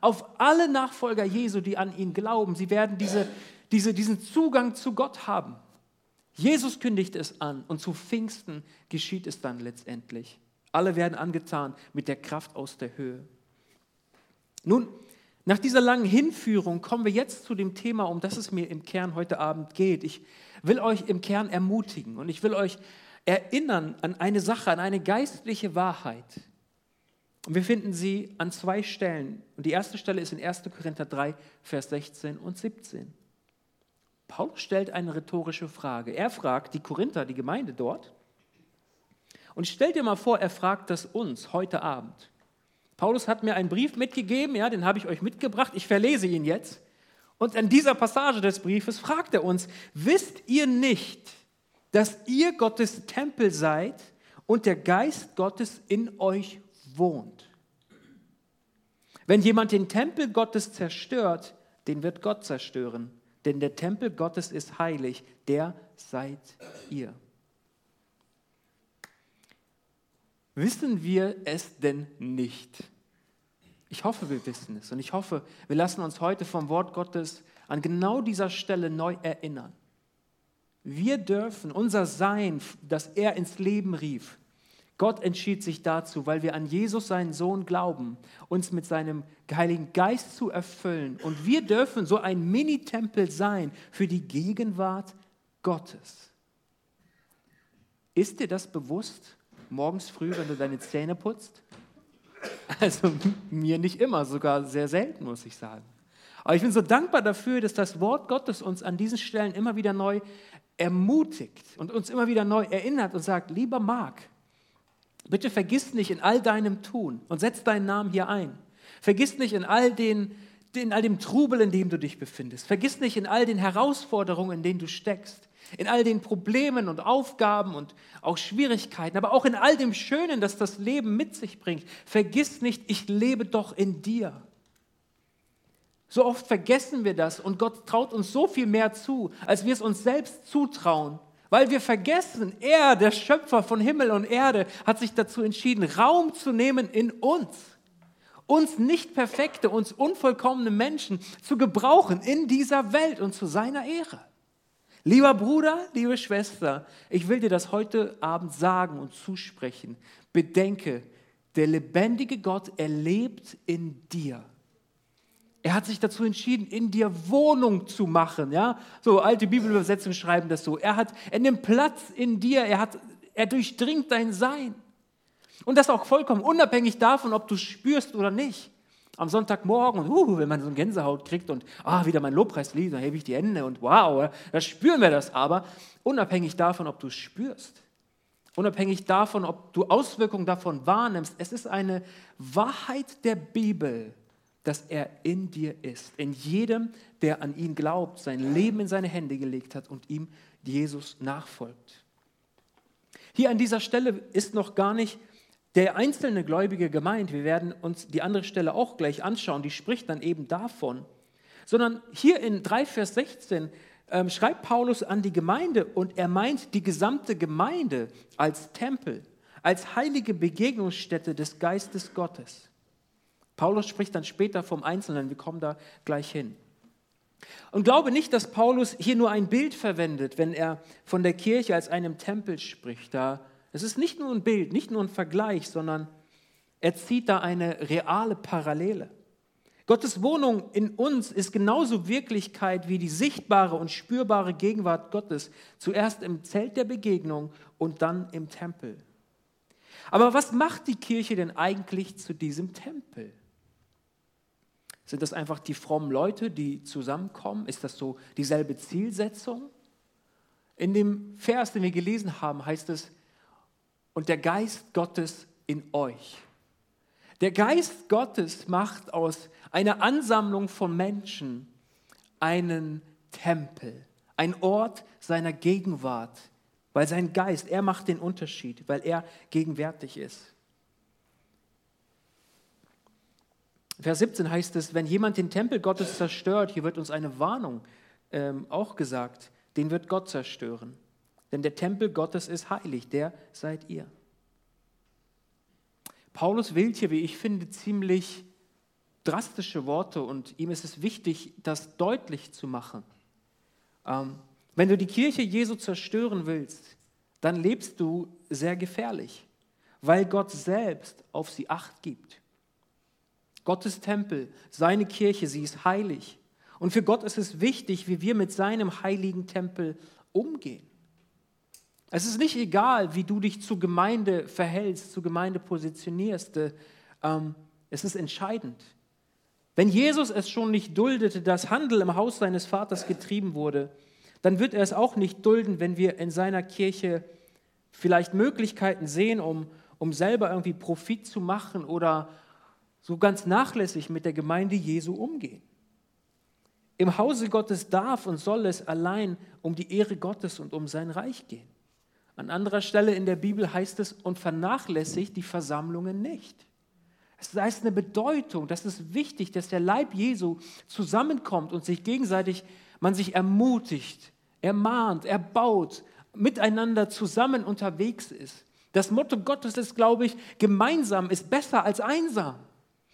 auf alle Nachfolger Jesu, die an ihn glauben. Sie werden diese, diese, diesen Zugang zu Gott haben. Jesus kündigt es an und zu Pfingsten geschieht es dann letztendlich. Alle werden angetan mit der Kraft aus der Höhe. Nun, nach dieser langen Hinführung kommen wir jetzt zu dem Thema, um das es mir im Kern heute Abend geht. Ich will euch im Kern ermutigen und ich will euch erinnern an eine Sache, an eine geistliche Wahrheit. Und wir finden sie an zwei Stellen. Und die erste Stelle ist in 1. Korinther 3, Vers 16 und 17. Paulus stellt eine rhetorische Frage. Er fragt die Korinther, die Gemeinde dort. Und stellt dir mal vor, er fragt das uns heute Abend. Paulus hat mir einen Brief mitgegeben, ja, den habe ich euch mitgebracht. Ich verlese ihn jetzt. Und an dieser Passage des Briefes fragt er uns, wisst ihr nicht, dass ihr Gottes Tempel seid und der Geist Gottes in euch wohnt? Wenn jemand den Tempel Gottes zerstört, den wird Gott zerstören. Denn der Tempel Gottes ist heilig, der seid ihr. Wissen wir es denn nicht? Ich hoffe, wir wissen es und ich hoffe, wir lassen uns heute vom Wort Gottes an genau dieser Stelle neu erinnern. Wir dürfen unser Sein, das er ins Leben rief, Gott entschied sich dazu, weil wir an Jesus, seinen Sohn, glauben, uns mit seinem Heiligen Geist zu erfüllen. Und wir dürfen so ein Mini-Tempel sein für die Gegenwart Gottes. Ist dir das bewusst, morgens früh, wenn du deine Zähne putzt? Also mir nicht immer, sogar sehr selten, muss ich sagen. Aber ich bin so dankbar dafür, dass das Wort Gottes uns an diesen Stellen immer wieder neu ermutigt und uns immer wieder neu erinnert und sagt, lieber Mark, bitte vergiss nicht in all deinem Tun und setz deinen Namen hier ein. Vergiss nicht in all, den, in all dem Trubel, in dem du dich befindest. Vergiss nicht in all den Herausforderungen, in denen du steckst in all den Problemen und Aufgaben und auch Schwierigkeiten, aber auch in all dem Schönen, das das Leben mit sich bringt. Vergiss nicht, ich lebe doch in dir. So oft vergessen wir das und Gott traut uns so viel mehr zu, als wir es uns selbst zutrauen, weil wir vergessen, er, der Schöpfer von Himmel und Erde, hat sich dazu entschieden, Raum zu nehmen in uns uns nicht perfekte, uns unvollkommene Menschen zu gebrauchen in dieser Welt und zu seiner Ehre. Lieber Bruder, liebe Schwester, ich will dir das heute Abend sagen und zusprechen. Bedenke, der lebendige Gott, er lebt in dir. Er hat sich dazu entschieden, in dir Wohnung zu machen. Ja? So alte Bibelübersetzungen schreiben das so. Er, hat, er nimmt Platz in dir, er, hat, er durchdringt dein Sein. Und das auch vollkommen unabhängig davon, ob du spürst oder nicht am Sonntagmorgen, uh, wenn man so eine Gänsehaut kriegt und ah, wieder mein Lobpreislied, dann hebe ich die Hände und wow, da spüren wir das aber, unabhängig davon, ob du es spürst, unabhängig davon, ob du Auswirkungen davon wahrnimmst. Es ist eine Wahrheit der Bibel, dass er in dir ist, in jedem, der an ihn glaubt, sein Leben in seine Hände gelegt hat und ihm Jesus nachfolgt. Hier an dieser Stelle ist noch gar nicht der einzelne Gläubige gemeint, wir werden uns die andere Stelle auch gleich anschauen, die spricht dann eben davon, sondern hier in 3 Vers 16 ähm, schreibt Paulus an die Gemeinde und er meint die gesamte Gemeinde als Tempel, als heilige Begegnungsstätte des Geistes Gottes. Paulus spricht dann später vom Einzelnen, wir kommen da gleich hin. Und glaube nicht, dass Paulus hier nur ein Bild verwendet, wenn er von der Kirche als einem Tempel spricht. Da es ist nicht nur ein Bild, nicht nur ein Vergleich, sondern er zieht da eine reale Parallele. Gottes Wohnung in uns ist genauso Wirklichkeit wie die sichtbare und spürbare Gegenwart Gottes, zuerst im Zelt der Begegnung und dann im Tempel. Aber was macht die Kirche denn eigentlich zu diesem Tempel? Sind das einfach die frommen Leute, die zusammenkommen? Ist das so dieselbe Zielsetzung? In dem Vers, den wir gelesen haben, heißt es, und der Geist Gottes in euch. Der Geist Gottes macht aus einer Ansammlung von Menschen einen Tempel, ein Ort seiner Gegenwart, weil sein Geist, er macht den Unterschied, weil er gegenwärtig ist. Vers 17 heißt es, wenn jemand den Tempel Gottes zerstört, hier wird uns eine Warnung ähm, auch gesagt, den wird Gott zerstören. Denn der Tempel Gottes ist heilig, der seid ihr. Paulus wählt hier, wie ich finde, ziemlich drastische Worte und ihm ist es wichtig, das deutlich zu machen. Ähm, wenn du die Kirche Jesu zerstören willst, dann lebst du sehr gefährlich, weil Gott selbst auf sie acht gibt. Gottes Tempel, seine Kirche, sie ist heilig. Und für Gott ist es wichtig, wie wir mit seinem heiligen Tempel umgehen. Es ist nicht egal, wie du dich zur Gemeinde verhältst, zur Gemeinde positionierst. Ähm, es ist entscheidend. Wenn Jesus es schon nicht duldete, dass Handel im Haus seines Vaters getrieben wurde, dann wird er es auch nicht dulden, wenn wir in seiner Kirche vielleicht Möglichkeiten sehen, um, um selber irgendwie Profit zu machen oder so ganz nachlässig mit der Gemeinde Jesu umgehen. Im Hause Gottes darf und soll es allein um die Ehre Gottes und um sein Reich gehen. An anderer Stelle in der Bibel heißt es, und vernachlässigt die Versammlungen nicht. Es heißt eine Bedeutung, das ist wichtig, dass der Leib Jesu zusammenkommt und sich gegenseitig, man sich ermutigt, ermahnt, erbaut, miteinander zusammen unterwegs ist. Das Motto Gottes ist, glaube ich, gemeinsam ist besser als einsam.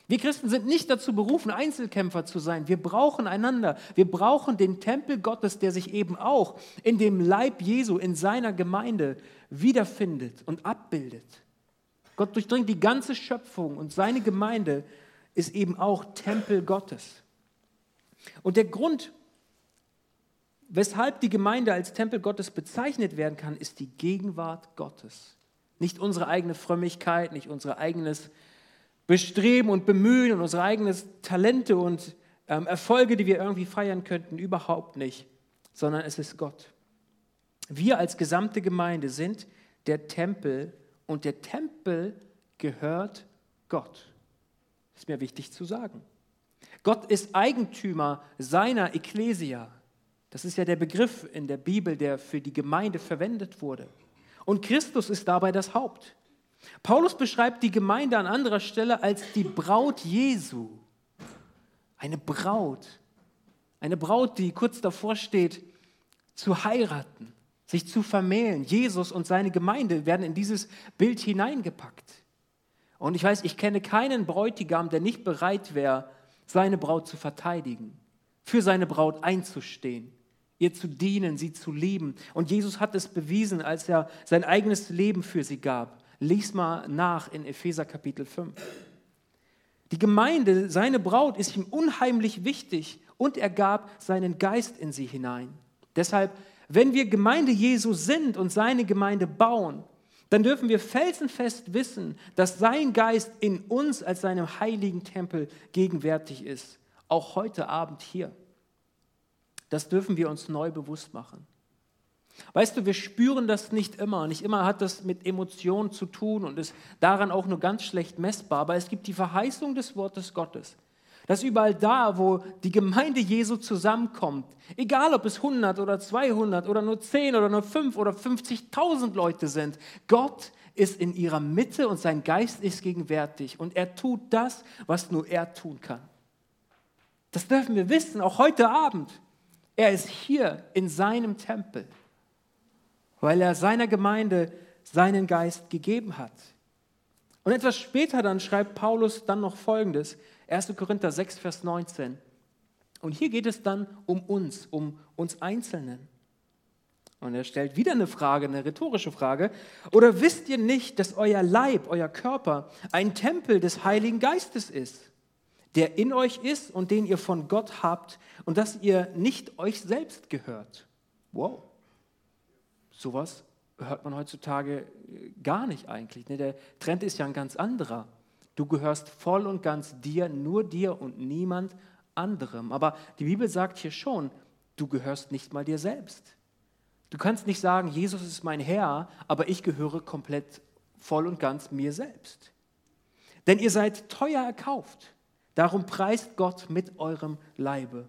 Wir Christen sind nicht dazu berufen, Einzelkämpfer zu sein. Wir brauchen einander. Wir brauchen den Tempel Gottes, der sich eben auch in dem Leib Jesu, in seiner Gemeinde wiederfindet und abbildet. Gott durchdringt die ganze Schöpfung und seine Gemeinde ist eben auch Tempel Gottes. Und der Grund, weshalb die Gemeinde als Tempel Gottes bezeichnet werden kann, ist die Gegenwart Gottes. Nicht unsere eigene Frömmigkeit, nicht unser eigenes bestreben und bemühen und unsere eigenen Talente und ähm, Erfolge, die wir irgendwie feiern könnten, überhaupt nicht, sondern es ist Gott. Wir als gesamte Gemeinde sind der Tempel und der Tempel gehört Gott. Ist mir wichtig zu sagen. Gott ist Eigentümer seiner Ekklesia. Das ist ja der Begriff in der Bibel, der für die Gemeinde verwendet wurde. Und Christus ist dabei das Haupt. Paulus beschreibt die Gemeinde an anderer Stelle als die Braut Jesu. Eine Braut. Eine Braut, die kurz davor steht, zu heiraten, sich zu vermählen. Jesus und seine Gemeinde werden in dieses Bild hineingepackt. Und ich weiß, ich kenne keinen Bräutigam, der nicht bereit wäre, seine Braut zu verteidigen, für seine Braut einzustehen, ihr zu dienen, sie zu lieben. Und Jesus hat es bewiesen, als er sein eigenes Leben für sie gab. Lies mal nach in Epheser Kapitel 5. Die Gemeinde, seine Braut, ist ihm unheimlich wichtig und er gab seinen Geist in sie hinein. Deshalb, wenn wir Gemeinde Jesu sind und seine Gemeinde bauen, dann dürfen wir felsenfest wissen, dass sein Geist in uns als seinem heiligen Tempel gegenwärtig ist. Auch heute Abend hier. Das dürfen wir uns neu bewusst machen. Weißt du, wir spüren das nicht immer. Nicht immer hat das mit Emotionen zu tun und ist daran auch nur ganz schlecht messbar. Aber es gibt die Verheißung des Wortes Gottes, dass überall da, wo die Gemeinde Jesu zusammenkommt, egal ob es 100 oder 200 oder nur 10 oder nur 5 oder 50.000 Leute sind, Gott ist in ihrer Mitte und sein Geist ist gegenwärtig und er tut das, was nur er tun kann. Das dürfen wir wissen, auch heute Abend. Er ist hier in seinem Tempel weil er seiner Gemeinde seinen Geist gegeben hat. Und etwas später dann schreibt Paulus dann noch Folgendes, 1. Korinther 6, Vers 19. Und hier geht es dann um uns, um uns Einzelnen. Und er stellt wieder eine Frage, eine rhetorische Frage. Oder wisst ihr nicht, dass euer Leib, euer Körper ein Tempel des Heiligen Geistes ist, der in euch ist und den ihr von Gott habt und dass ihr nicht euch selbst gehört? Wow. Sowas hört man heutzutage äh, gar nicht eigentlich. Ne? Der Trend ist ja ein ganz anderer. Du gehörst voll und ganz dir, nur dir und niemand anderem. Aber die Bibel sagt hier schon, du gehörst nicht mal dir selbst. Du kannst nicht sagen, Jesus ist mein Herr, aber ich gehöre komplett voll und ganz mir selbst. Denn ihr seid teuer erkauft. Darum preist Gott mit eurem Leibe.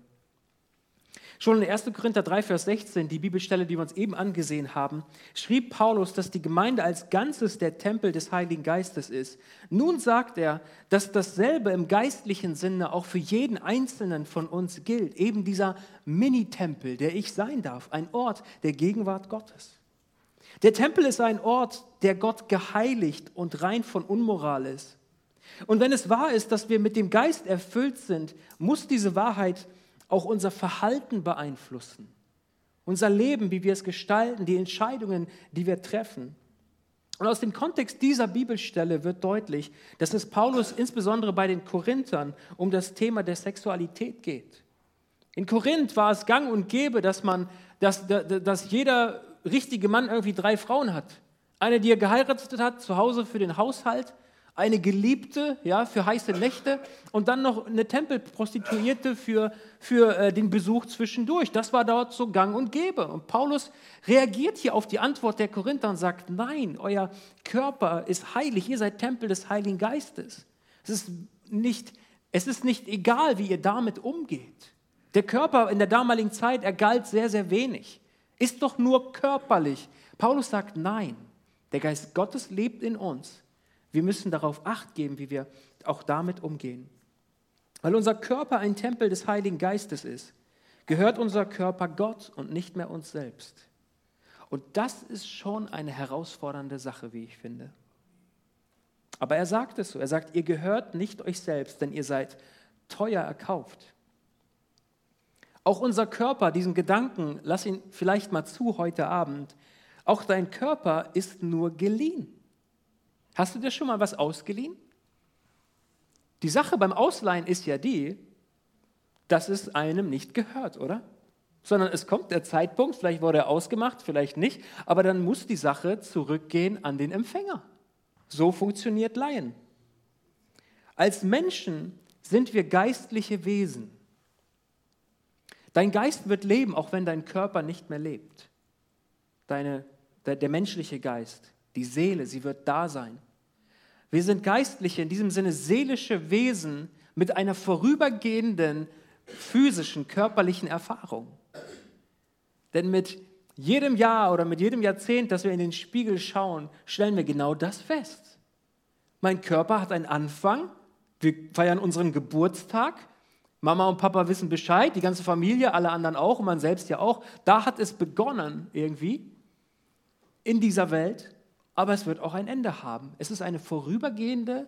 Schon in 1. Korinther 3, Vers 16, die Bibelstelle, die wir uns eben angesehen haben, schrieb Paulus, dass die Gemeinde als Ganzes der Tempel des Heiligen Geistes ist. Nun sagt er, dass dasselbe im geistlichen Sinne auch für jeden Einzelnen von uns gilt. Eben dieser Mini-Tempel, der ich sein darf, ein Ort der Gegenwart Gottes. Der Tempel ist ein Ort, der Gott geheiligt und rein von Unmoral ist. Und wenn es wahr ist, dass wir mit dem Geist erfüllt sind, muss diese Wahrheit auch unser Verhalten beeinflussen. Unser Leben, wie wir es gestalten, die Entscheidungen, die wir treffen. Und aus dem Kontext dieser Bibelstelle wird deutlich, dass es Paulus insbesondere bei den Korinthern um das Thema der Sexualität geht. In Korinth war es gang und gäbe, dass, man, dass, dass jeder richtige Mann irgendwie drei Frauen hat. Eine, die er geheiratet hat, zu Hause für den Haushalt, eine Geliebte ja, für heiße Nächte und dann noch eine Tempelprostituierte für, für äh, den Besuch zwischendurch. Das war dort so gang und gäbe. Und Paulus reagiert hier auf die Antwort der Korinther und sagt, nein, euer Körper ist heilig, ihr seid Tempel des Heiligen Geistes. Es ist nicht, es ist nicht egal, wie ihr damit umgeht. Der Körper in der damaligen Zeit, er galt sehr, sehr wenig. Ist doch nur körperlich. Paulus sagt, nein, der Geist Gottes lebt in uns. Wir müssen darauf acht geben, wie wir auch damit umgehen. Weil unser Körper ein Tempel des Heiligen Geistes ist, gehört unser Körper Gott und nicht mehr uns selbst. Und das ist schon eine herausfordernde Sache, wie ich finde. Aber er sagt es so, er sagt, ihr gehört nicht euch selbst, denn ihr seid teuer erkauft. Auch unser Körper, diesen Gedanken, lass ihn vielleicht mal zu heute Abend, auch dein Körper ist nur geliehen. Hast du dir schon mal was ausgeliehen? Die Sache beim Ausleihen ist ja die, dass es einem nicht gehört, oder? Sondern es kommt der Zeitpunkt, vielleicht wurde er ausgemacht, vielleicht nicht, aber dann muss die Sache zurückgehen an den Empfänger. So funktioniert Leihen. Als Menschen sind wir geistliche Wesen. Dein Geist wird leben, auch wenn dein Körper nicht mehr lebt. Deine, der, der menschliche Geist. Die Seele, sie wird da sein. Wir sind geistliche, in diesem Sinne seelische Wesen mit einer vorübergehenden physischen, körperlichen Erfahrung. Denn mit jedem Jahr oder mit jedem Jahrzehnt, dass wir in den Spiegel schauen, stellen wir genau das fest. Mein Körper hat einen Anfang. Wir feiern unseren Geburtstag. Mama und Papa wissen Bescheid, die ganze Familie, alle anderen auch und man selbst ja auch. Da hat es begonnen irgendwie in dieser Welt aber es wird auch ein Ende haben. Es ist eine vorübergehende,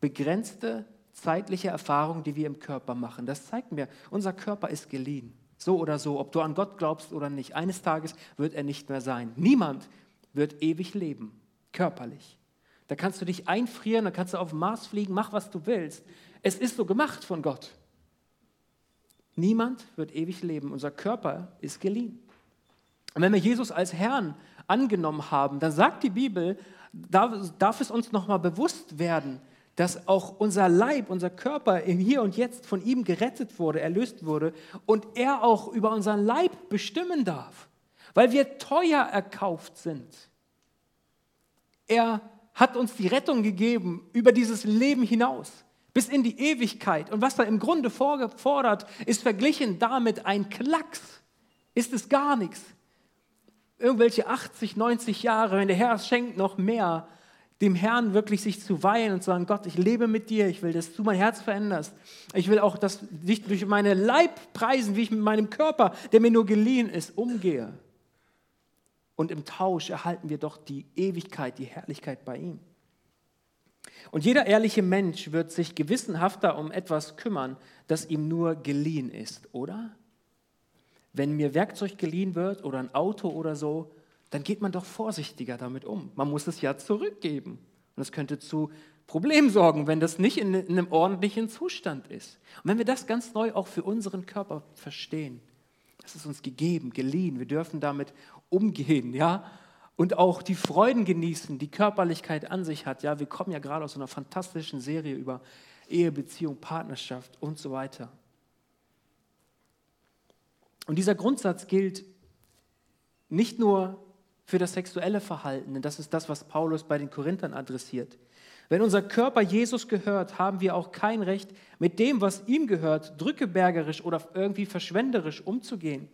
begrenzte zeitliche Erfahrung, die wir im Körper machen. Das zeigt mir, unser Körper ist geliehen. So oder so, ob du an Gott glaubst oder nicht. Eines Tages wird er nicht mehr sein. Niemand wird ewig leben, körperlich. Da kannst du dich einfrieren, da kannst du auf den Mars fliegen, mach was du willst. Es ist so gemacht von Gott. Niemand wird ewig leben. Unser Körper ist geliehen. Und wenn wir Jesus als Herrn angenommen haben, dann sagt die Bibel, darf, darf es uns nochmal bewusst werden, dass auch unser Leib, unser Körper im Hier und Jetzt von ihm gerettet wurde, erlöst wurde und er auch über unseren Leib bestimmen darf, weil wir teuer erkauft sind. Er hat uns die Rettung gegeben über dieses Leben hinaus, bis in die Ewigkeit. Und was er im Grunde fordert, ist verglichen damit ein Klacks. Ist es gar nichts irgendwelche 80, 90 Jahre, wenn der Herr es schenkt, noch mehr, dem Herrn wirklich sich zu weihen und zu sagen, Gott, ich lebe mit dir, ich will, dass du mein Herz veränderst. Ich will auch, dass dich durch meine Leib preisen, wie ich mit meinem Körper, der mir nur geliehen ist, umgehe. Und im Tausch erhalten wir doch die Ewigkeit, die Herrlichkeit bei ihm. Und jeder ehrliche Mensch wird sich gewissenhafter um etwas kümmern, das ihm nur geliehen ist, oder? Wenn mir Werkzeug geliehen wird oder ein Auto oder so, dann geht man doch vorsichtiger damit um. Man muss es ja zurückgeben. Und es könnte zu Problemen sorgen, wenn das nicht in, in einem ordentlichen Zustand ist. Und wenn wir das ganz neu auch für unseren Körper verstehen, das ist uns gegeben, geliehen, wir dürfen damit umgehen, ja, und auch die Freuden genießen, die Körperlichkeit an sich hat. Ja, wir kommen ja gerade aus einer fantastischen Serie über Ehe, Beziehung, Partnerschaft und so weiter. Und dieser Grundsatz gilt nicht nur für das sexuelle Verhalten, denn das ist das, was Paulus bei den Korinthern adressiert. Wenn unser Körper Jesus gehört, haben wir auch kein Recht, mit dem, was ihm gehört, drückebergerisch oder irgendwie verschwenderisch umzugehen.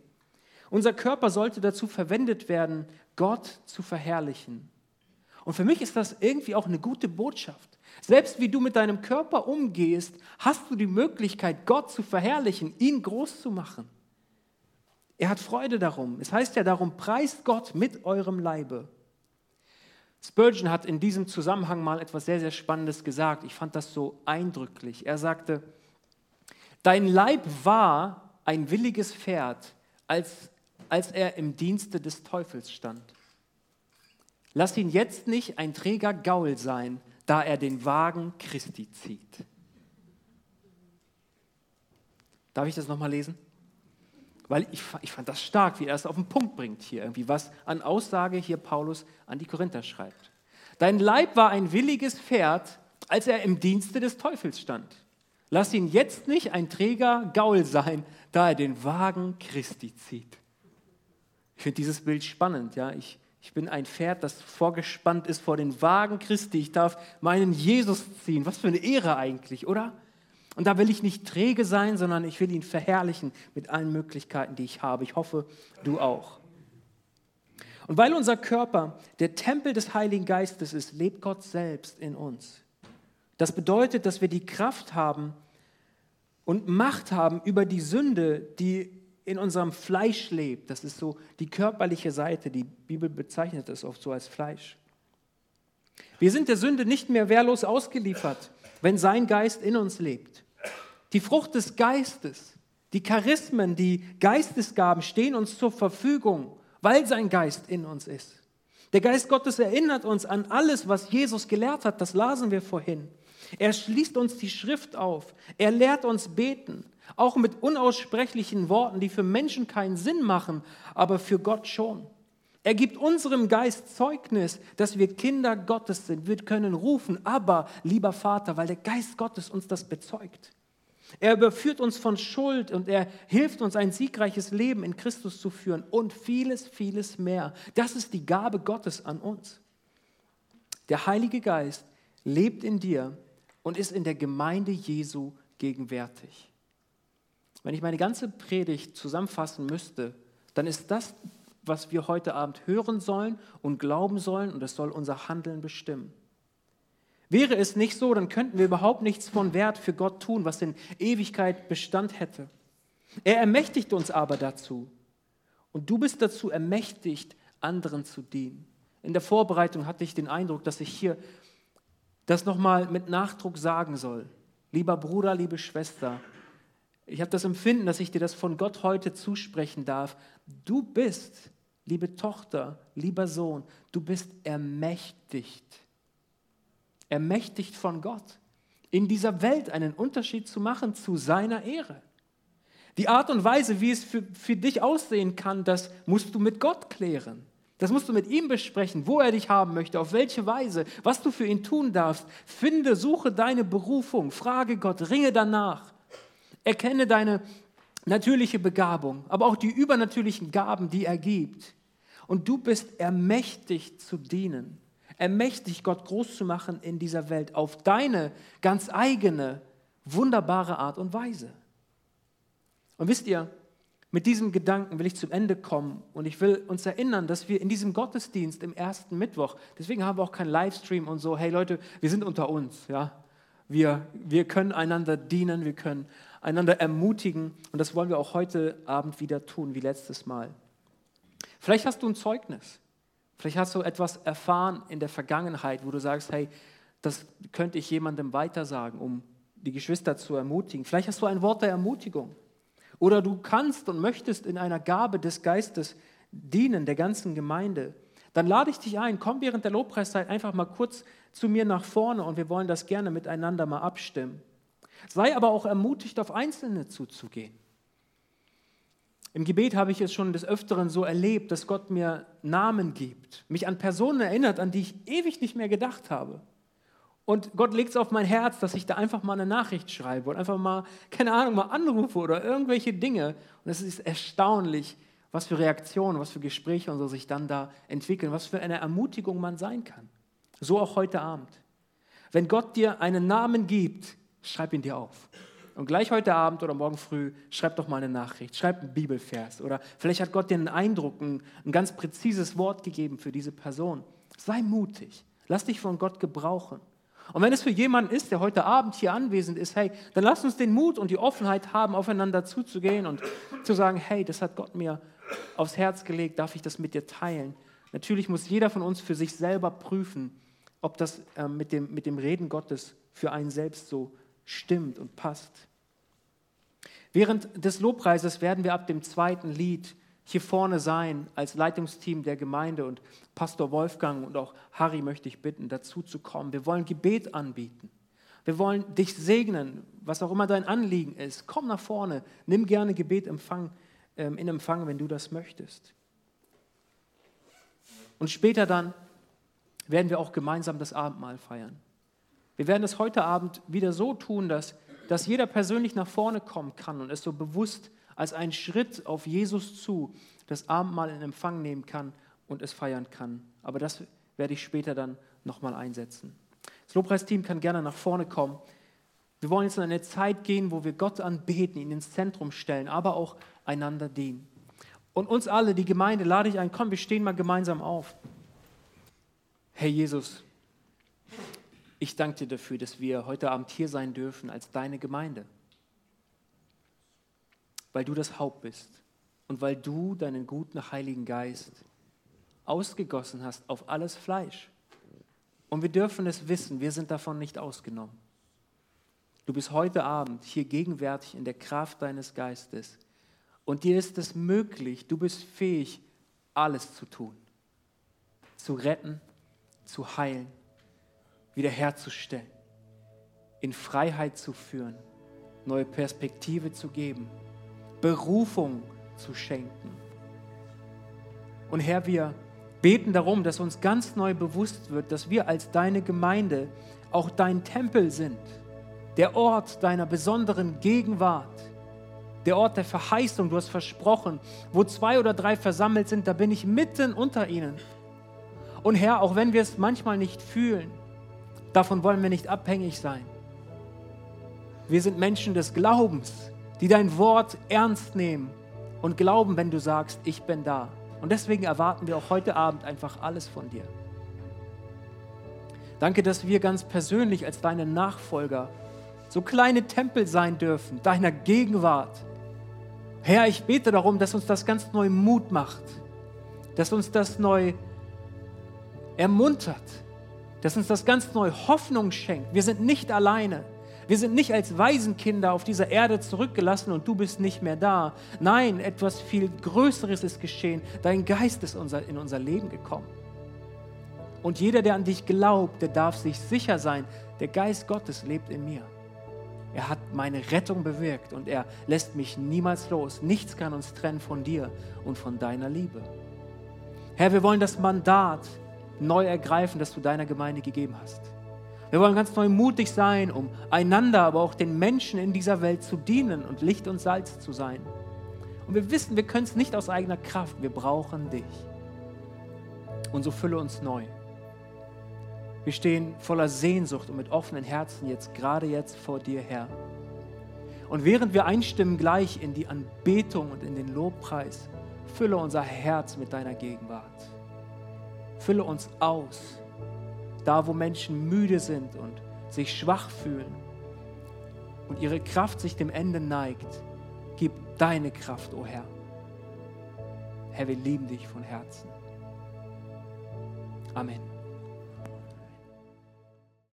Unser Körper sollte dazu verwendet werden, Gott zu verherrlichen. Und für mich ist das irgendwie auch eine gute Botschaft. Selbst wie du mit deinem Körper umgehst, hast du die Möglichkeit, Gott zu verherrlichen, ihn groß zu machen. Er hat Freude darum. Es heißt ja darum, preist Gott mit eurem Leibe. Spurgeon hat in diesem Zusammenhang mal etwas sehr, sehr Spannendes gesagt. Ich fand das so eindrücklich. Er sagte, dein Leib war ein williges Pferd, als, als er im Dienste des Teufels stand. Lass ihn jetzt nicht ein träger Gaul sein, da er den Wagen Christi zieht. Darf ich das nochmal lesen? Weil ich, ich fand das stark, wie er es auf den Punkt bringt hier, irgendwie was an Aussage hier Paulus an die Korinther schreibt. Dein Leib war ein williges Pferd, als er im Dienste des Teufels stand. Lass ihn jetzt nicht ein träger Gaul sein, da er den Wagen Christi zieht. Ich finde dieses Bild spannend. Ja? Ich, ich bin ein Pferd, das vorgespannt ist vor den Wagen Christi. Ich darf meinen Jesus ziehen. Was für eine Ehre eigentlich, oder? Und da will ich nicht träge sein, sondern ich will ihn verherrlichen mit allen Möglichkeiten, die ich habe. Ich hoffe, du auch. Und weil unser Körper der Tempel des Heiligen Geistes ist, lebt Gott selbst in uns. Das bedeutet, dass wir die Kraft haben und Macht haben über die Sünde, die in unserem Fleisch lebt. Das ist so die körperliche Seite. Die Bibel bezeichnet es oft so als Fleisch. Wir sind der Sünde nicht mehr wehrlos ausgeliefert wenn sein Geist in uns lebt. Die Frucht des Geistes, die Charismen, die Geistesgaben stehen uns zur Verfügung, weil sein Geist in uns ist. Der Geist Gottes erinnert uns an alles, was Jesus gelehrt hat, das lasen wir vorhin. Er schließt uns die Schrift auf, er lehrt uns beten, auch mit unaussprechlichen Worten, die für Menschen keinen Sinn machen, aber für Gott schon. Er gibt unserem Geist Zeugnis, dass wir Kinder Gottes sind. Wir können rufen, aber lieber Vater, weil der Geist Gottes uns das bezeugt. Er überführt uns von Schuld und er hilft uns, ein siegreiches Leben in Christus zu führen und vieles, vieles mehr. Das ist die Gabe Gottes an uns. Der Heilige Geist lebt in dir und ist in der Gemeinde Jesu gegenwärtig. Wenn ich meine ganze Predigt zusammenfassen müsste, dann ist das was wir heute Abend hören sollen und glauben sollen und es soll unser Handeln bestimmen. Wäre es nicht so, dann könnten wir überhaupt nichts von Wert für Gott tun, was in Ewigkeit Bestand hätte. Er ermächtigt uns aber dazu. Und du bist dazu ermächtigt, anderen zu dienen. In der Vorbereitung hatte ich den Eindruck, dass ich hier das nochmal mit Nachdruck sagen soll. Lieber Bruder, liebe Schwester, ich habe das Empfinden, dass ich dir das von Gott heute zusprechen darf. Du bist, liebe Tochter, lieber Sohn, du bist ermächtigt. Ermächtigt von Gott, in dieser Welt einen Unterschied zu machen zu seiner Ehre. Die Art und Weise, wie es für, für dich aussehen kann, das musst du mit Gott klären. Das musst du mit ihm besprechen, wo er dich haben möchte, auf welche Weise, was du für ihn tun darfst. Finde, suche deine Berufung, frage Gott, ringe danach. Erkenne deine natürliche Begabung, aber auch die übernatürlichen Gaben, die er gibt. Und du bist ermächtigt zu dienen, ermächtigt Gott groß zu machen in dieser Welt auf deine ganz eigene, wunderbare Art und Weise. Und wisst ihr, mit diesem Gedanken will ich zum Ende kommen und ich will uns erinnern, dass wir in diesem Gottesdienst im ersten Mittwoch, deswegen haben wir auch keinen Livestream und so, hey Leute, wir sind unter uns, ja. Wir, wir können einander dienen, wir können einander ermutigen. Und das wollen wir auch heute Abend wieder tun, wie letztes Mal. Vielleicht hast du ein Zeugnis. Vielleicht hast du etwas erfahren in der Vergangenheit, wo du sagst, hey, das könnte ich jemandem weitersagen, um die Geschwister zu ermutigen. Vielleicht hast du ein Wort der Ermutigung. Oder du kannst und möchtest in einer Gabe des Geistes dienen, der ganzen Gemeinde. Dann lade ich dich ein, komm während der Lobpreiszeit einfach mal kurz zu mir nach vorne und wir wollen das gerne miteinander mal abstimmen. Sei aber auch ermutigt, auf Einzelne zuzugehen. Im Gebet habe ich es schon des Öfteren so erlebt, dass Gott mir Namen gibt, mich an Personen erinnert, an die ich ewig nicht mehr gedacht habe. Und Gott legt es auf mein Herz, dass ich da einfach mal eine Nachricht schreibe und einfach mal, keine Ahnung, mal anrufe oder irgendwelche Dinge. Und es ist erstaunlich, was für Reaktionen, was für Gespräche und so sich dann da entwickeln, was für eine Ermutigung man sein kann. So auch heute Abend. Wenn Gott dir einen Namen gibt, schreib ihn dir auf. Und gleich heute Abend oder morgen früh schreib doch mal eine Nachricht, schreib einen Bibelvers oder vielleicht hat Gott dir einen Eindruck, ein, ein ganz präzises Wort gegeben für diese Person. Sei mutig, lass dich von Gott gebrauchen. Und wenn es für jemanden ist, der heute Abend hier anwesend ist, hey, dann lass uns den Mut und die Offenheit haben, aufeinander zuzugehen und zu sagen, hey, das hat Gott mir aufs Herz gelegt, darf ich das mit dir teilen? Natürlich muss jeder von uns für sich selber prüfen, ob das äh, mit, dem, mit dem Reden Gottes für einen selbst so stimmt und passt. Während des Lobpreises werden wir ab dem zweiten Lied hier vorne sein als Leitungsteam der Gemeinde und Pastor Wolfgang und auch Harry möchte ich bitten, dazu zu kommen. Wir wollen Gebet anbieten. Wir wollen dich segnen, was auch immer dein Anliegen ist. Komm nach vorne, nimm gerne Gebet ähm, in Empfang, wenn du das möchtest. Und später dann werden wir auch gemeinsam das Abendmahl feiern. Wir werden es heute Abend wieder so tun, dass, dass jeder persönlich nach vorne kommen kann und es so bewusst als einen Schritt auf Jesus zu das Abendmahl in Empfang nehmen kann und es feiern kann. Aber das werde ich später dann nochmal einsetzen. Das Lobpreisteam kann gerne nach vorne kommen. Wir wollen jetzt in eine Zeit gehen, wo wir Gott anbeten, ihn ins Zentrum stellen, aber auch einander dienen. Und uns alle, die Gemeinde, lade ich ein, komm, wir stehen mal gemeinsam auf. Herr Jesus, ich danke dir dafür, dass wir heute Abend hier sein dürfen als deine Gemeinde. Weil du das Haupt bist und weil du deinen guten Heiligen Geist ausgegossen hast auf alles Fleisch. Und wir dürfen es wissen, wir sind davon nicht ausgenommen. Du bist heute Abend hier gegenwärtig in der Kraft deines Geistes. Und dir ist es möglich, du bist fähig, alles zu tun. Zu retten, zu heilen, wiederherzustellen, in Freiheit zu führen, neue Perspektive zu geben, Berufung zu schenken. Und Herr, wir beten darum, dass uns ganz neu bewusst wird, dass wir als deine Gemeinde auch dein Tempel sind, der Ort deiner besonderen Gegenwart, der Ort der Verheißung, du hast versprochen, wo zwei oder drei versammelt sind, da bin ich mitten unter ihnen. Und Herr, auch wenn wir es manchmal nicht fühlen, davon wollen wir nicht abhängig sein. Wir sind Menschen des Glaubens, die dein Wort ernst nehmen und glauben, wenn du sagst, ich bin da. Und deswegen erwarten wir auch heute Abend einfach alles von dir. Danke, dass wir ganz persönlich als deine Nachfolger so kleine Tempel sein dürfen, deiner Gegenwart. Herr, ich bete darum, dass uns das ganz neu Mut macht, dass uns das neu ermuntert, dass uns das ganz neu Hoffnung schenkt. Wir sind nicht alleine. Wir sind nicht als Waisenkinder auf dieser Erde zurückgelassen und du bist nicht mehr da. Nein, etwas viel Größeres ist geschehen. Dein Geist ist in unser Leben gekommen. Und jeder, der an dich glaubt, der darf sich sicher sein, der Geist Gottes lebt in mir. Er hat meine Rettung bewirkt und er lässt mich niemals los. Nichts kann uns trennen von dir und von deiner Liebe. Herr, wir wollen das Mandat neu ergreifen, das du deiner Gemeinde gegeben hast. Wir wollen ganz neu mutig sein, um einander, aber auch den Menschen in dieser Welt zu dienen und Licht und Salz zu sein. Und wir wissen, wir können es nicht aus eigener Kraft, wir brauchen dich. Und so fülle uns neu. Wir stehen voller Sehnsucht und mit offenen Herzen jetzt, gerade jetzt vor dir, Herr. Und während wir einstimmen gleich in die Anbetung und in den Lobpreis, fülle unser Herz mit deiner Gegenwart. Fülle uns aus da, wo Menschen müde sind und sich schwach fühlen und ihre Kraft sich dem Ende neigt, gib deine Kraft, o oh Herr. Herr, wir lieben dich von Herzen. Amen.